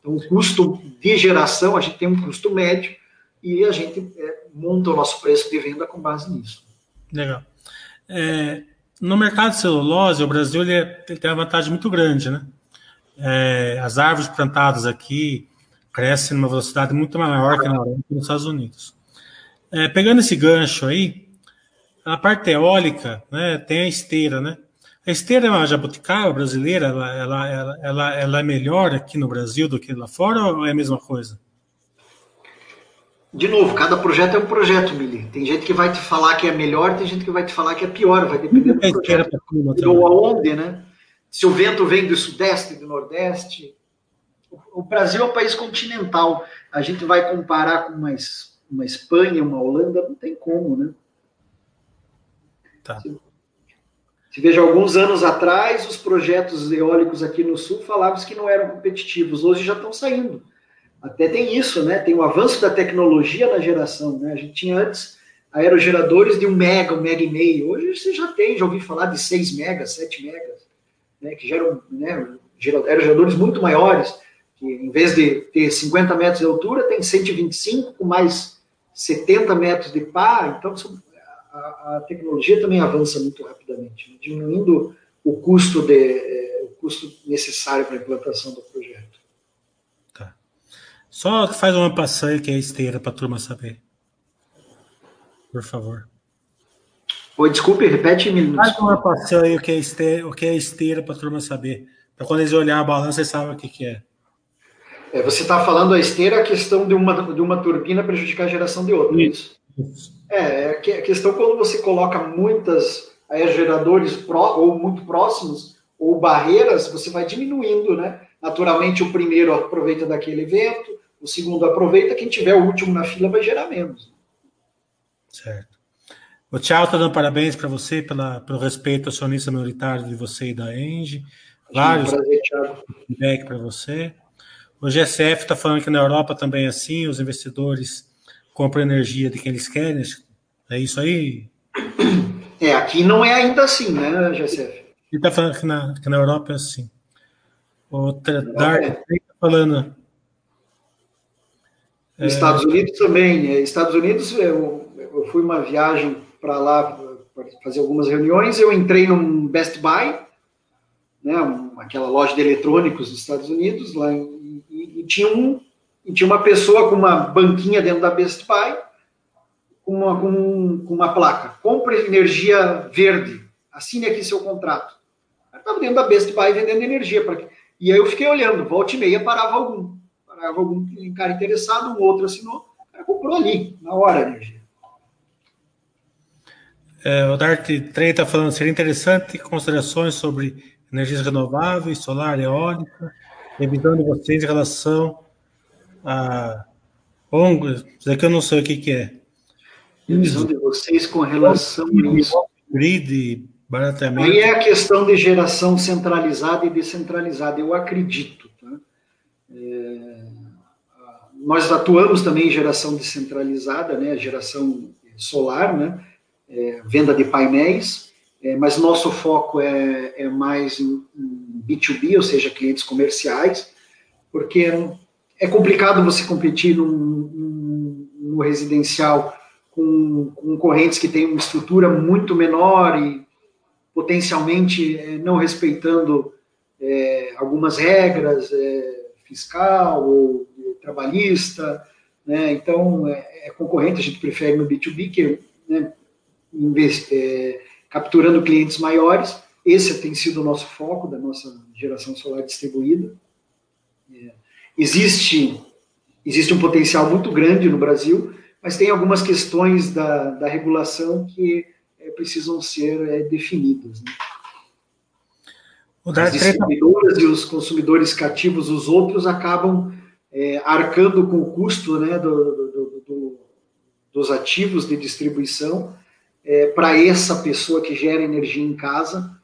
Então, o custo de geração, a gente tem um custo médio e a gente é, monta o nosso preço de venda com base nisso. Legal. É, no mercado de celulose, o Brasil ele, é, ele tem uma vantagem muito grande, né? É, as árvores plantadas aqui crescem numa velocidade muito maior que na Europa e nos Estados Unidos. É, pegando esse gancho aí, a parte eólica, né, tem a esteira, né? A esteira é jabuticaba brasileira, ela, ela, ela, ela, ela é melhor aqui no Brasil do que lá fora ou é a mesma coisa? De novo, cada projeto é um projeto, Mili. Tem gente que vai te falar que é melhor, tem gente que vai te falar que é pior, vai depender do projeto. Ou aonde, né? Se o vento vem do sudeste, do nordeste. O Brasil é um país continental. A gente vai comparar com uma, uma Espanha, uma Holanda, não tem como, né? Tá. Se, se veja, alguns anos atrás, os projetos eólicos aqui no sul falavam que não eram competitivos, hoje já estão saindo. Até tem isso, né? Tem o avanço da tecnologia na geração, né? A gente tinha antes aerogeradores de um mega, um mega e meio. Hoje você já tem, já ouvi falar de 6 megas, 7 megas, né? Que geram né, aerogeradores muito maiores, que em vez de ter 50 metros de altura, tem 125 com mais 70 metros de pá. Então, a, a tecnologia também avança muito rapidamente, né? diminuindo o custo, de, é, o custo necessário para a implantação do projeto. Tá. Só faz uma passeio que é esteira para a turma saber. Por favor. Oi, desculpe, repete, Emílio. Faz uma passão aí o que é esteira, o que é esteira para a turma saber. Para quando eles olharem a balança, eles sabem o que, que é. É você está falando a esteira, a questão de uma, de uma turbina prejudicar a geração de outra, é isso? isso. É, é a questão quando você coloca muitas aerogeradores pró, ou muito próximos, ou barreiras, você vai diminuindo, né? Naturalmente, o primeiro aproveita daquele evento, o segundo aproveita, quem tiver o último na fila vai gerar menos. Certo. O Tchau está dando parabéns para você pela, pelo respeito acionista minoritário de você e da Engie. Vários feedback para você. O GSF está falando que na Europa também é assim, os investidores compram energia de quem eles querem. É isso aí? É, aqui não é ainda assim, né, GSF? Ele está falando que na, que na Europa é assim. Outra Dark está falando. É... Estados Unidos também. É, Estados Unidos, eu, eu fui uma viagem para lá para fazer algumas reuniões. Eu entrei num Best Buy, né, aquela loja de eletrônicos dos Estados Unidos, lá em, tinha um tinha uma pessoa com uma banquinha dentro da Best Buy, com uma, com, com uma placa: compre energia verde, assine aqui seu contrato. Estava dentro da Best Buy vendendo energia. Pra... E aí eu fiquei olhando, volta e meia parava algum. Parava algum cara interessado, um outro assinou, cara comprou ali, na hora a energia. É, o Dart 3 está falando, seria interessante considerações sobre energias renováveis, solar, eólica, revisão de vocês em relação a ONGs, isso aqui eu não sei o que, que é. Revisão de vocês com relação a isso. Grid, baratamento. Aí é a questão de geração centralizada e descentralizada, eu acredito. Tá? É, nós atuamos também em geração descentralizada, né, geração solar, né, é, venda de painéis, é, mas nosso foco é, é mais em, em, B2B, ou seja, clientes comerciais, porque é complicado você competir num, no residencial com, com correntes que têm uma estrutura muito menor e potencialmente é, não respeitando é, algumas regras é, fiscal ou trabalhista, né? então é, é, concorrente, a gente prefere no B2B, que né, é, capturando clientes maiores. Esse tem sido o nosso foco da nossa geração solar distribuída. É, existe, existe um potencial muito grande no Brasil, mas tem algumas questões da, da regulação que é, precisam ser é, definidas. Né? As distribuidoras e os consumidores cativos, os outros, acabam é, arcando com o custo né, do, do, do, dos ativos de distribuição é, para essa pessoa que gera energia em casa,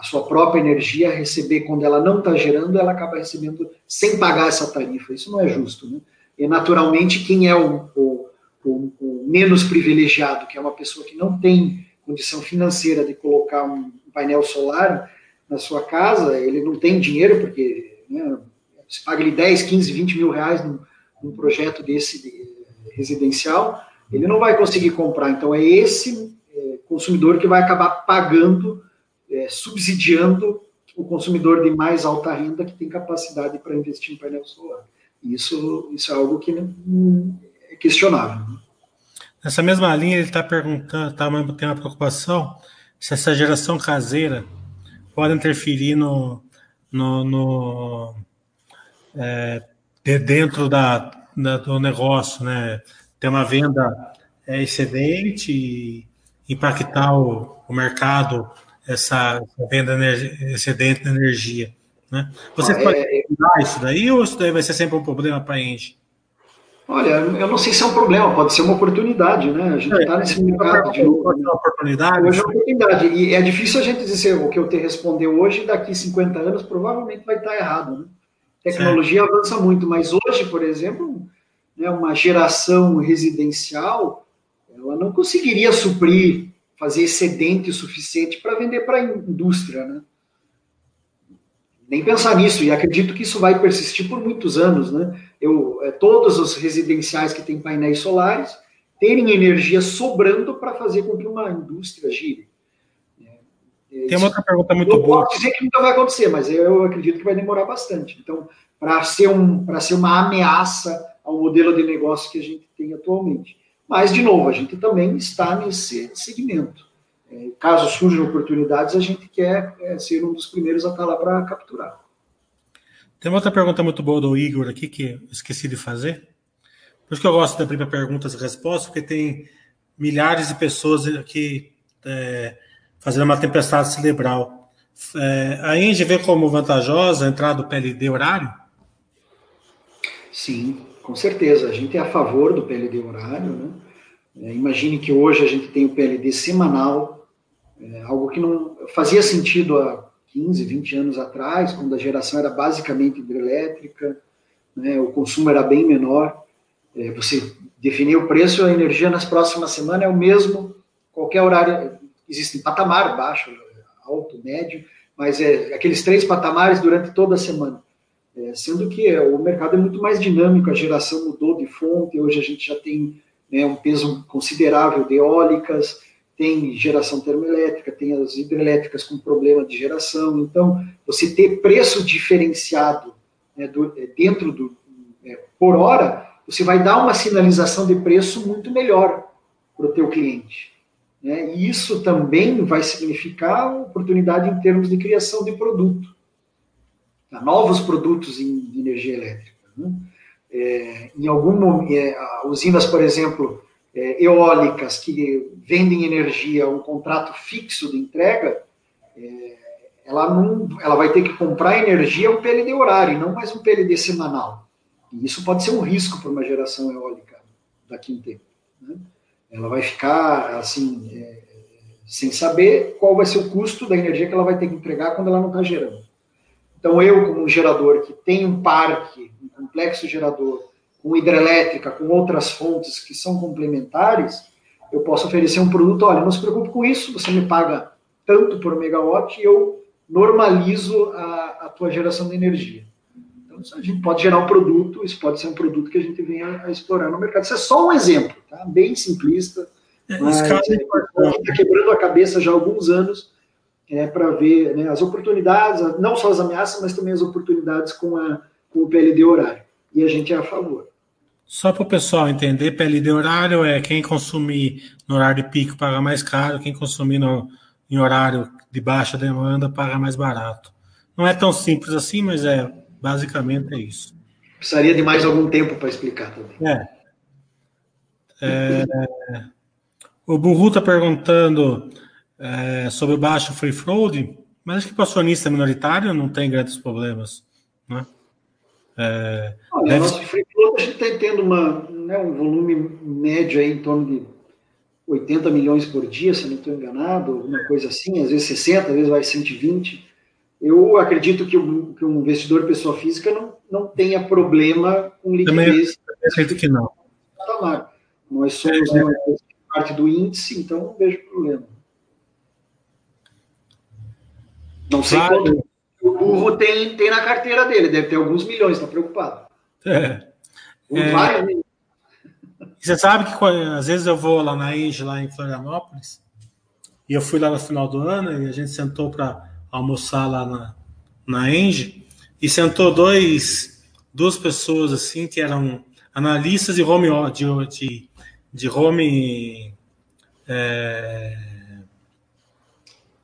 a sua própria energia, receber quando ela não está gerando, ela acaba recebendo sem pagar essa tarifa. Isso não é justo. Né? E, naturalmente, quem é o, o, o, o menos privilegiado, que é uma pessoa que não tem condição financeira de colocar um painel solar na sua casa, ele não tem dinheiro, porque né, se paga ele 10, 15, 20 mil reais num, num projeto desse de, residencial, ele não vai conseguir comprar. Então, é esse é, consumidor que vai acabar pagando, é, subsidiando o consumidor de mais alta renda que tem capacidade para investir em painel solar. Isso, isso é algo que não, é questionável. Né? Nessa mesma linha, ele está perguntando, tá, tem uma preocupação se essa geração caseira pode interferir no, no, no é, de dentro da, da, do negócio, né? ter uma venda é, excedente e impactar o, o mercado, essa, venda excedente de energia. Né? Você ah, pode é... isso daí ou isso daí vai ser sempre um problema para a Engie? Olha, eu não sei se é um problema, pode ser uma oportunidade, né? A gente está é, nesse mercado de novo. Pode ser uma oportunidade. Hoje é uma oportunidade. E é difícil a gente dizer o que eu te responder hoje, daqui 50 anos, provavelmente vai estar errado. Né? Tecnologia certo. avança muito, mas hoje, por exemplo, né, uma geração residencial, ela não conseguiria suprir, fazer excedente o suficiente para vender para a indústria, né? Nem pensar nisso, e acredito que isso vai persistir por muitos anos, né? Eu, é, todos os residenciais que têm painéis solares terem energia sobrando para fazer com que uma indústria gire. É, Tem uma outra pergunta muito eu boa. Eu posso dizer que nunca vai acontecer, mas eu acredito que vai demorar bastante. Então, para ser, um, ser uma ameaça ao modelo de negócio que a gente tem atualmente. Mas, de novo, a gente também está nesse segmento. É, caso surjam oportunidades, a gente quer é, ser um dos primeiros a estar lá para capturar. Tem outra pergunta muito boa do Igor aqui que esqueci de fazer. Por isso que eu gosto de abrir perguntas e respostas, porque tem milhares de pessoas aqui é, fazendo uma tempestade cerebral. É, a Engie vê como vantajosa a entrada do PLD horário? Sim, com certeza. A gente é a favor do PLD horário. Né? É, imagine que hoje a gente tem o PLD semanal, é, algo que não fazia sentido há 15, 20 anos atrás, quando a geração era basicamente hidrelétrica, né, o consumo era bem menor. É, você definir o preço a energia nas próximas semanas é o mesmo, qualquer horário, existe patamar baixo, alto, médio, mas é aqueles três patamares durante toda a semana. É, sendo que é, o mercado é muito mais dinâmico, a geração mudou de fonte, hoje a gente já tem né, um peso considerável de eólicas, tem geração termoelétrica, tem as hidrelétricas com problema de geração. Então, você ter preço diferenciado né, do, é, dentro do é, por hora, você vai dar uma sinalização de preço muito melhor para o teu cliente. Né? E isso também vai significar oportunidade em termos de criação de produto? Novos produtos em, de energia elétrica. Né? É, em algum é, usinas, por exemplo, é, eólicas que vendem energia, um contrato fixo de entrega, é, ela, não, ela vai ter que comprar energia um PLD horário, não mais um PLD semanal. E isso pode ser um risco para uma geração eólica daqui a um tempo. Né? Ela vai ficar assim, é, sem saber qual vai ser o custo da energia que ela vai ter que entregar quando ela não está gerando. Então, eu, como um gerador que tem um parque, um complexo gerador, com hidrelétrica, com outras fontes que são complementares, eu posso oferecer um produto, olha, não se preocupe com isso, você me paga tanto por megawatt e eu normalizo a, a tua geração de energia. Então, a gente pode gerar um produto, isso pode ser um produto que a gente venha a explorar no mercado. Isso é só um exemplo, tá? bem simplista, é, mas é, está quebrando a cabeça já há alguns anos é, para ver né, as oportunidades, não só as ameaças, mas também as oportunidades com, a, com o PLD horário. E a gente é a favor. Só para o pessoal entender, PLD horário é quem consumir no horário de pico paga mais caro, quem consumir no, em horário de baixa demanda paga mais barato. Não é tão simples assim, mas é basicamente é isso. Precisaria de mais algum tempo para explicar também. É. é o Burru está perguntando é, sobre o baixo free float, mas acho que para o acionista minoritário não tem grandes problemas. Né? É, Olha, deve... nosso free float a gente está tendo uma, né, um volume médio aí em torno de 80 milhões por dia, se não estou enganado, alguma coisa assim, às vezes 60, às vezes vai 120. Eu acredito que, o, que um investidor pessoa física não, não tenha problema com liquidez. Também acredito que não. Nós somos é, né, parte do índice, então não vejo problema. Não sei claro. quanto o burro tem, tem na carteira dele, deve ter alguns milhões, está preocupado. É. é... Vários Você sabe que às vezes eu vou lá na Age, lá em Florianópolis, e eu fui lá no final do ano e a gente sentou para almoçar lá na, na Enge, e sentou dois, duas pessoas assim que eram analistas de home de, de, de home é...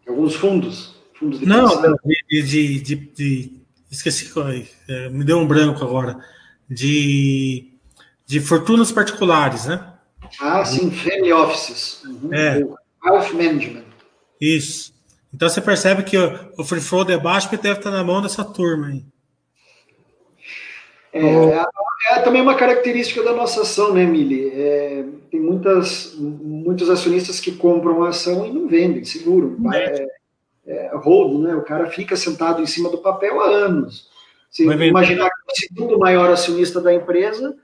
alguns fundos fundos de não de, de, de, de, esqueci é, me deu um branco agora de de fortunas particulares né ah sim family offices uhum. é. wealth management isso então você percebe que o, free flow é baixo porque deve estar na mão dessa turma aí. É, é, é, também uma característica da nossa ação, né, Mili? É, tem muitas, muitos acionistas que compram a ação e não vendem, seguram. É, é, hold, né? O cara fica sentado em cima do papel há anos. Se imaginar que o segundo maior acionista da empresa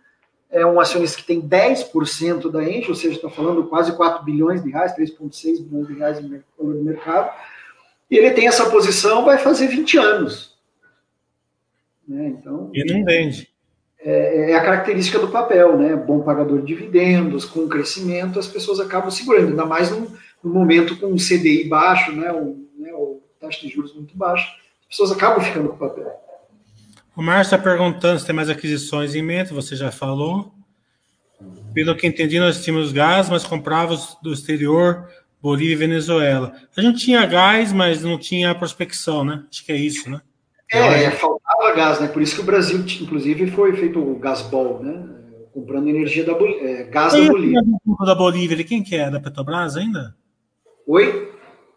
é um acionista que tem 10% da Engie, ou seja, está falando quase 4 bilhões de reais, 3,6 bilhões de reais em valor de mercado, e ele tem essa posição, vai fazer 20 anos. Né? Então, e não vende. É, é, a característica do papel, né? Bom pagador de dividendos, com crescimento, as pessoas acabam segurando, ainda mais num, num momento com um CDI baixo, né? O, né? o taxa de juros muito baixa, as pessoas acabam ficando com o papel. O Márcio está perguntando se tem mais aquisições em mente, você já falou. Pelo que entendi, nós tínhamos gás, mas comprávamos do exterior Bolívia e Venezuela. A gente tinha gás, mas não tinha prospecção, né? Acho que é isso, né? É, é faltava gás, né? Por isso que o Brasil, inclusive, foi feito o Gasbol, né? Comprando energia da é, gás da Bolívia. da Bolívia, quem que é? Da Petrobras ainda? Oi?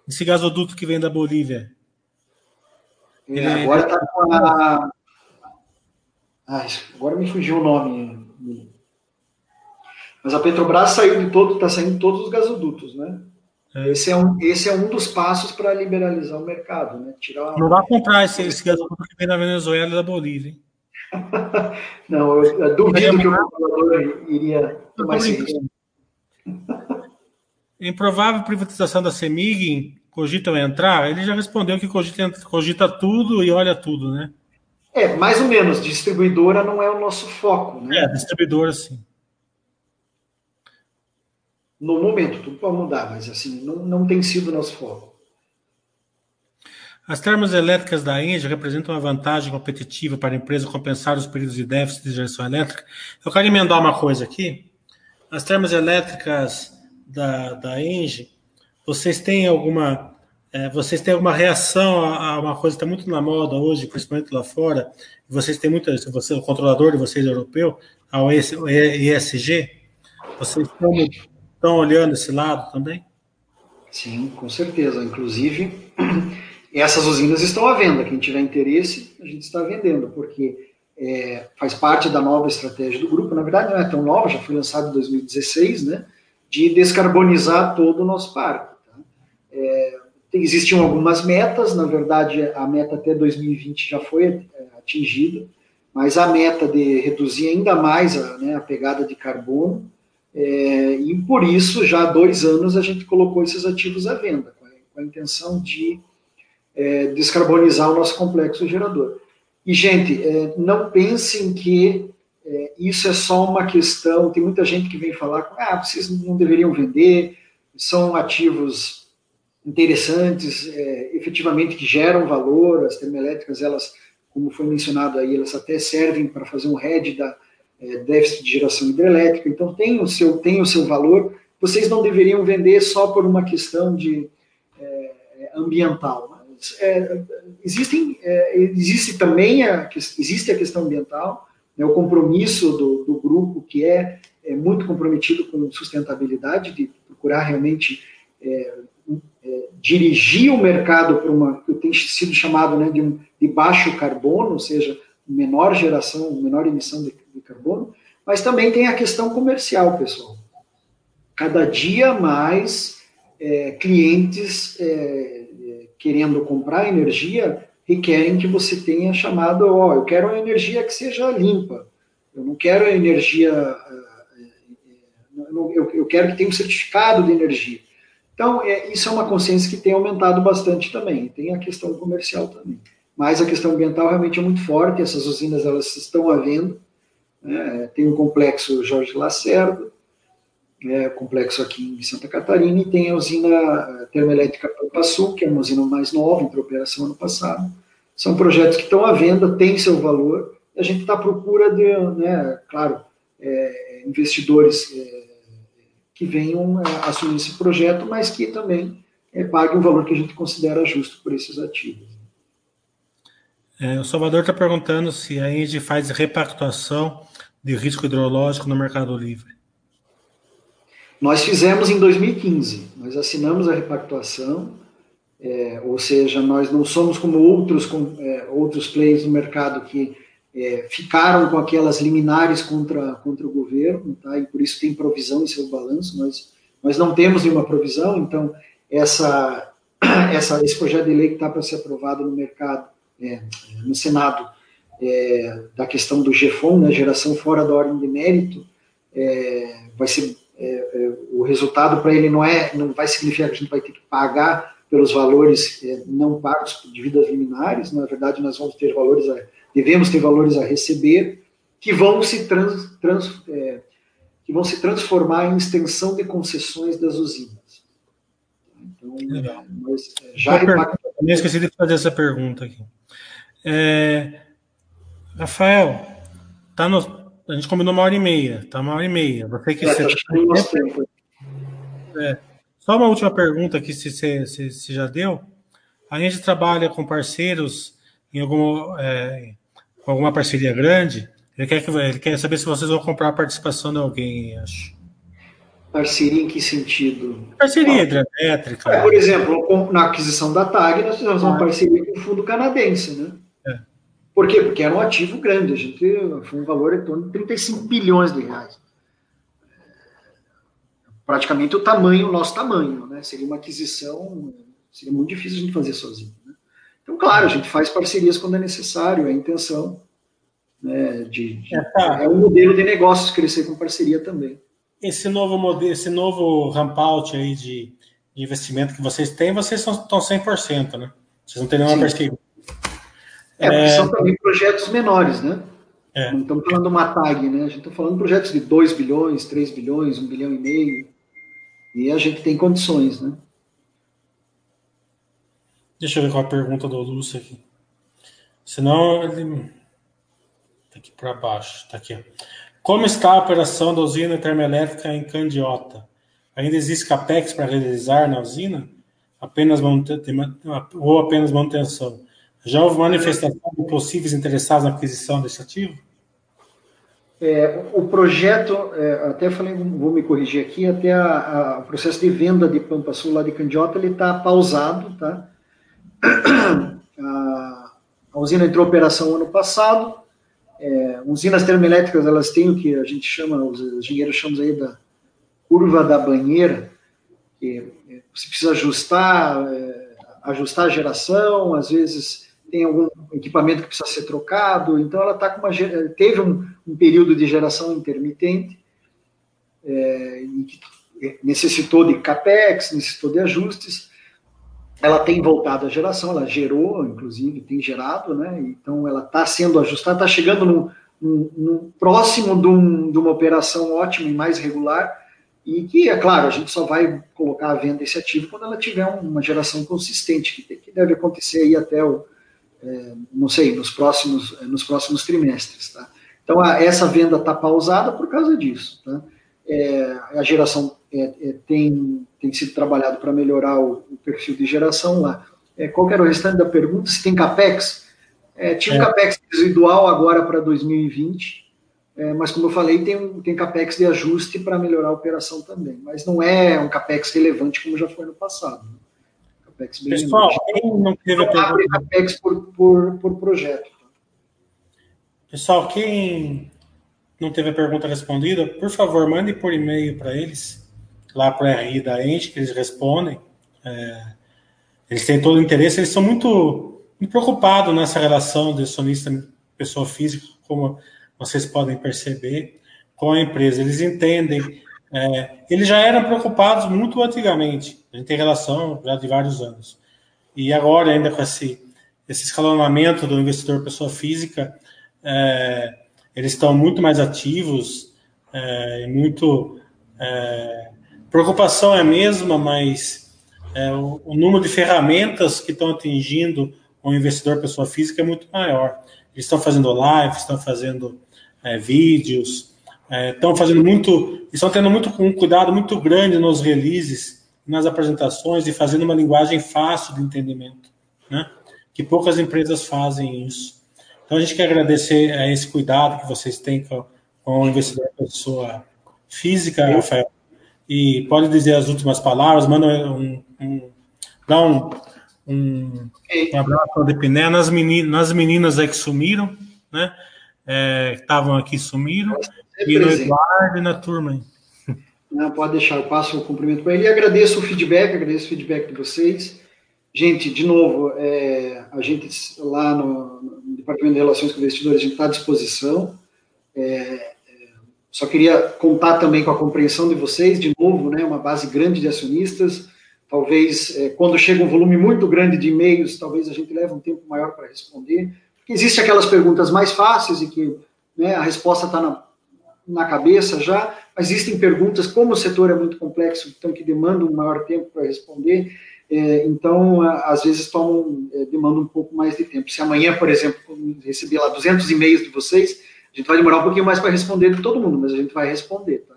Esse gasoduto que vem da Bolívia. É, agora está com a. Ah, agora me fugiu o nome. Mas a Petrobras saiu de todo, está saindo todos os gasodutos, né? É. Esse, é um, esse é um dos passos para liberalizar o mercado, né? Tirar Não vai comprar esse, esse gasoduto que vem da Venezuela e da Bolívia, hein? Não, eu, eu duvido que o comprador iria tomar esse risco. Improvável privatização da Semig, cogitam entrar? Ele já respondeu que cogita, cogita tudo e olha tudo, né? É, mais ou menos. Distribuidora não é o nosso foco, né? É, distribuidora sim. No momento, tudo pode mudar, mas assim, não, não tem sido o nosso foco. As termoelétricas da Índia representam uma vantagem competitiva para a empresa compensar os períodos de déficit de geração elétrica. Eu quero emendar uma coisa aqui. As termoelétricas da, da Engie, vocês têm alguma é, vocês têm alguma reação a, a uma coisa que está muito na moda hoje, principalmente lá fora? Vocês têm muita, você, o controlador de vocês é europeu, ao ESG, vocês estão, estão olhando esse lado também? Sim, com certeza. Inclusive, essas usinas estão à venda. Quem tiver interesse, a gente está vendendo, porque é, faz parte da nova estratégia do grupo. Na verdade, não é tão nova, já foi lançado em 2016, né? De descarbonizar todo o nosso parque. Tá? É, existiam algumas metas, na verdade, a meta até 2020 já foi é, atingida, mas a meta de reduzir ainda mais a, né, a pegada de carbono, é, e por isso, já há dois anos, a gente colocou esses ativos à venda, com a, com a intenção de é, descarbonizar o nosso complexo gerador. E, gente, é, não pensem que é, isso é só uma questão. Tem muita gente que vem falar, ah, vocês não deveriam vender, são ativos interessantes, é, efetivamente que geram valor. As termoelétricas, elas, como foi mencionado aí, elas até servem para fazer um hedge da é, déficit de geração hidrelétrica. Então tem o seu tem o seu valor. Vocês não deveriam vender só por uma questão de é, ambiental. É, existem é, existe também a existe a questão ambiental né, o compromisso do, do grupo, que é, é, muito comprometido com sustentabilidade, de procurar realmente é, é, dirigir o mercado para uma, que tem sido chamado né, de, um, de baixo carbono, ou seja, menor geração, menor emissão de, de carbono, mas também tem a questão comercial, pessoal. Cada dia mais é, clientes é, é, querendo comprar energia requerem que você tenha chamado, ó, eu quero uma energia que seja limpa, eu não quero energia, eh, eh, eu quero que tenha um certificado de energia. Então, é, isso é uma consciência que tem aumentado bastante também, tem a questão comercial também. Mas a questão ambiental realmente é muito forte, essas usinas elas estão à venda, né? tem o complexo Jorge Lacerda, é, complexo aqui em Santa Catarina, e tem a usina eh, termoelétrica Pampa Sul, que é uma usina mais nova, entrou em operação ano passado. São projetos que estão à venda, têm seu valor, a gente está à procura de, né, claro, é, investidores é, que venham assumir esse projeto, mas que também paguem o valor que a gente considera justo por esses ativos. É, o Salvador está perguntando se a Engie faz repactuação de risco hidrológico no Mercado Livre. Nós fizemos em 2015, nós assinamos a repactuação, é, ou seja, nós não somos como outros, com, é, outros players no mercado que é, ficaram com aquelas liminares contra, contra o governo, tá? e por isso tem provisão em seu balanço, nós, nós não temos nenhuma provisão, então essa, essa, esse projeto de lei que está para ser aprovado no mercado, é, no Senado, é, da questão do GFON, né, geração fora da ordem de mérito, é, vai ser é, é, o resultado para ele não é, não vai significar que a gente vai ter que pagar pelos valores é, não pagos de vidas liminares, na verdade nós vamos ter valores, a, devemos ter valores a receber que vão se trans, trans é, que vão se transformar em extensão de concessões das usinas. Então, Legal. é, já repactamos... Eu esqueci de fazer essa pergunta aqui. É, Rafael, tá no, a gente combinou uma hora e meia, tá uma hora e meia. Você que é, você... Tá é, Só uma última pergunta aqui, se você já deu. A gente trabalha com parceiros em algum, é, com alguma parceria grande. Ele quer, que, ele quer saber se vocês vão comprar a participação de alguém, acho. Parceria em que sentido? Parceria ah, hidrelétrica. É, por exemplo, na aquisição da TAG, nós fizemos uma ah. parceria com o fundo canadense, né? Por quê? Porque era um ativo grande, a gente foi um valor em torno de 35 bilhões de reais. Praticamente o tamanho, o nosso tamanho, né? Seria uma aquisição, seria muito difícil a gente fazer sozinho. Né? Então, claro, a gente faz parcerias quando é necessário, é a intenção. Né, de, de é, tá. é um modelo de negócios crescer com parceria também esse novo modelo, esse novo ramp-out aí de, de, investimento que vocês têm, vocês estão 100%, né? Vocês não têm nenhuma perspectiva. É, é, são também projetos menores, né? É. Não estamos falando de uma tag, né? A gente está falando de projetos de 2 bilhões, 3 bilhões, 1 bilhão e meio. E a gente tem condições, né? Deixa eu ver qual a pergunta do Lúcio aqui. Senão ele. Tá aqui para baixo. Tá aqui. Como está a operação da usina termoelétrica em Candiota? Ainda existe capex para realizar na usina? Apenas ou apenas manutenção? Já houve manifestação de possíveis interessados na aquisição desse ativo? É, o projeto, é, até falei, vou me corrigir aqui, até a, a, o processo de venda de Pampa Sul lá de Candiota, ele está pausado, tá? A, a usina entrou em operação ano passado, é, usinas termoelétricas, elas têm o que a gente chama, os engenheiros chamam aí da curva da banheira, que é, você precisa ajustar, é, ajustar a geração, às vezes tem algum equipamento que precisa ser trocado, então ela tá com uma, teve um, um período de geração intermitente, é, necessitou de capex, necessitou de ajustes, ela tem voltado à geração, ela gerou, inclusive, tem gerado, né? Então ela está sendo ajustada, está chegando no, próximo de, um, de, uma operação ótima e mais regular, e que, é claro, a gente só vai colocar à venda esse ativo quando ela tiver uma geração consistente, que, que deve acontecer aí até o, não sei, nos próximos, nos próximos trimestres, tá? Então a, essa venda está pausada por causa disso, tá? É, a geração é, é, tem, tem sido trabalhado para melhorar o, o, perfil de geração lá. Qual era o restante da pergunta? Se tem CAPEX? É, tinha um é. CAPEX residual agora para 2020, é, mas como eu falei, tem, tem CAPEX de ajuste para melhorar a operação também. Mas não é um CAPEX relevante como já foi no passado. Né? CAPEX bem Pessoal, quem não teve não abre CAPEX por, por, por projeto. Pessoal, quem não teve a pergunta respondida, por favor, mande por e-mail para eles lá para a RI da Ente, que eles respondem. É, eles têm todo o interesse, eles são muito, muito preocupados nessa relação de sonista pessoa física, como vocês podem perceber, com a empresa. Eles entendem. É, eles já eram preocupados muito antigamente. A gente tem relação já de vários anos. E agora, ainda com esse, esse escalonamento do investidor pessoa física, é, eles estão muito mais ativos, é, muito é, preocupação é a mesma, mas o, o, número de ferramentas que estão atingindo o investidor pessoa física é muito maior. Eles estão fazendo lives, estão fazendo é, vídeos, é, estão fazendo muito, estão tendo muito um cuidado muito grande nos releases, nas apresentações e fazendo uma linguagem fácil de entendimento, né? Que poucas empresas fazem isso. Então a gente quer agradecer a esse cuidado que vocês têm com, com o investidor pessoa física, Rafael. E pode dizer as últimas palavras, manda um, um dá um, um, um abraço ao Depiné, nas, meninas, nas meninas aí que sumiram, né? É, que estavam aqui sumiram, e no Eduardo e na turma aí. Não, pode deixar, eu passo o cumprimento para ele e agradeço o feedback, agradeço o feedback de vocês. Gente, de novo, é, a gente lá no, no, Departamento de Relações com Investidores, a gente está à disposição. É, só queria contar também com a compreensão de vocês, de novo, né, uma base grande de acionistas. Talvez, é, quando chega um volume muito grande de e-mails, talvez a gente leve um tempo maior para responder. Porque existem aquelas perguntas mais fáceis e que né, a resposta está na, na cabeça já, mas existem perguntas, como o setor é muito complexo, então que demandam um maior tempo para responder, é, então, às vezes, tomam, é, demandam um pouco mais de tempo. Se amanhã, por exemplo, receber lá 200 e-mails de vocês, a gente vai demorar um pouquinho mais para responder de todo mundo, mas a gente vai responder, tá?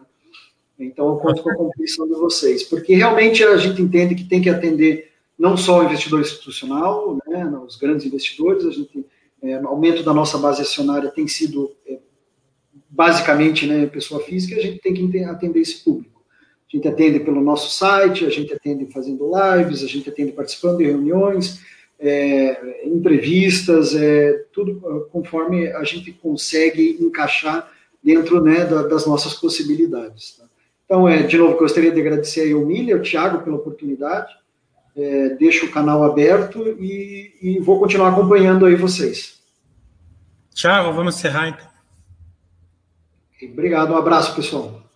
Então, eu conto com a compreensão de vocês, porque realmente a gente entende que tem que atender não só o investidor institucional, né, os grandes investidores, a gente, é, o aumento da nossa base acionária tem sido é, basicamente né, pessoa física, a gente tem que atender esse público. A gente atende pelo nosso site, a gente atende fazendo lives, a gente atende participando de reuniões, é, entrevistas, é, tudo conforme a gente consegue encaixar dentro né, da, das nossas possibilidades. Tá? Então, é, de novo, gostaria de agradecer aí ao Milha, ao Thiago pela oportunidade, é, deixo o canal aberto e, e vou continuar acompanhando aí vocês. Thiago, vamos encerrar então. Obrigado, um abraço, pessoal.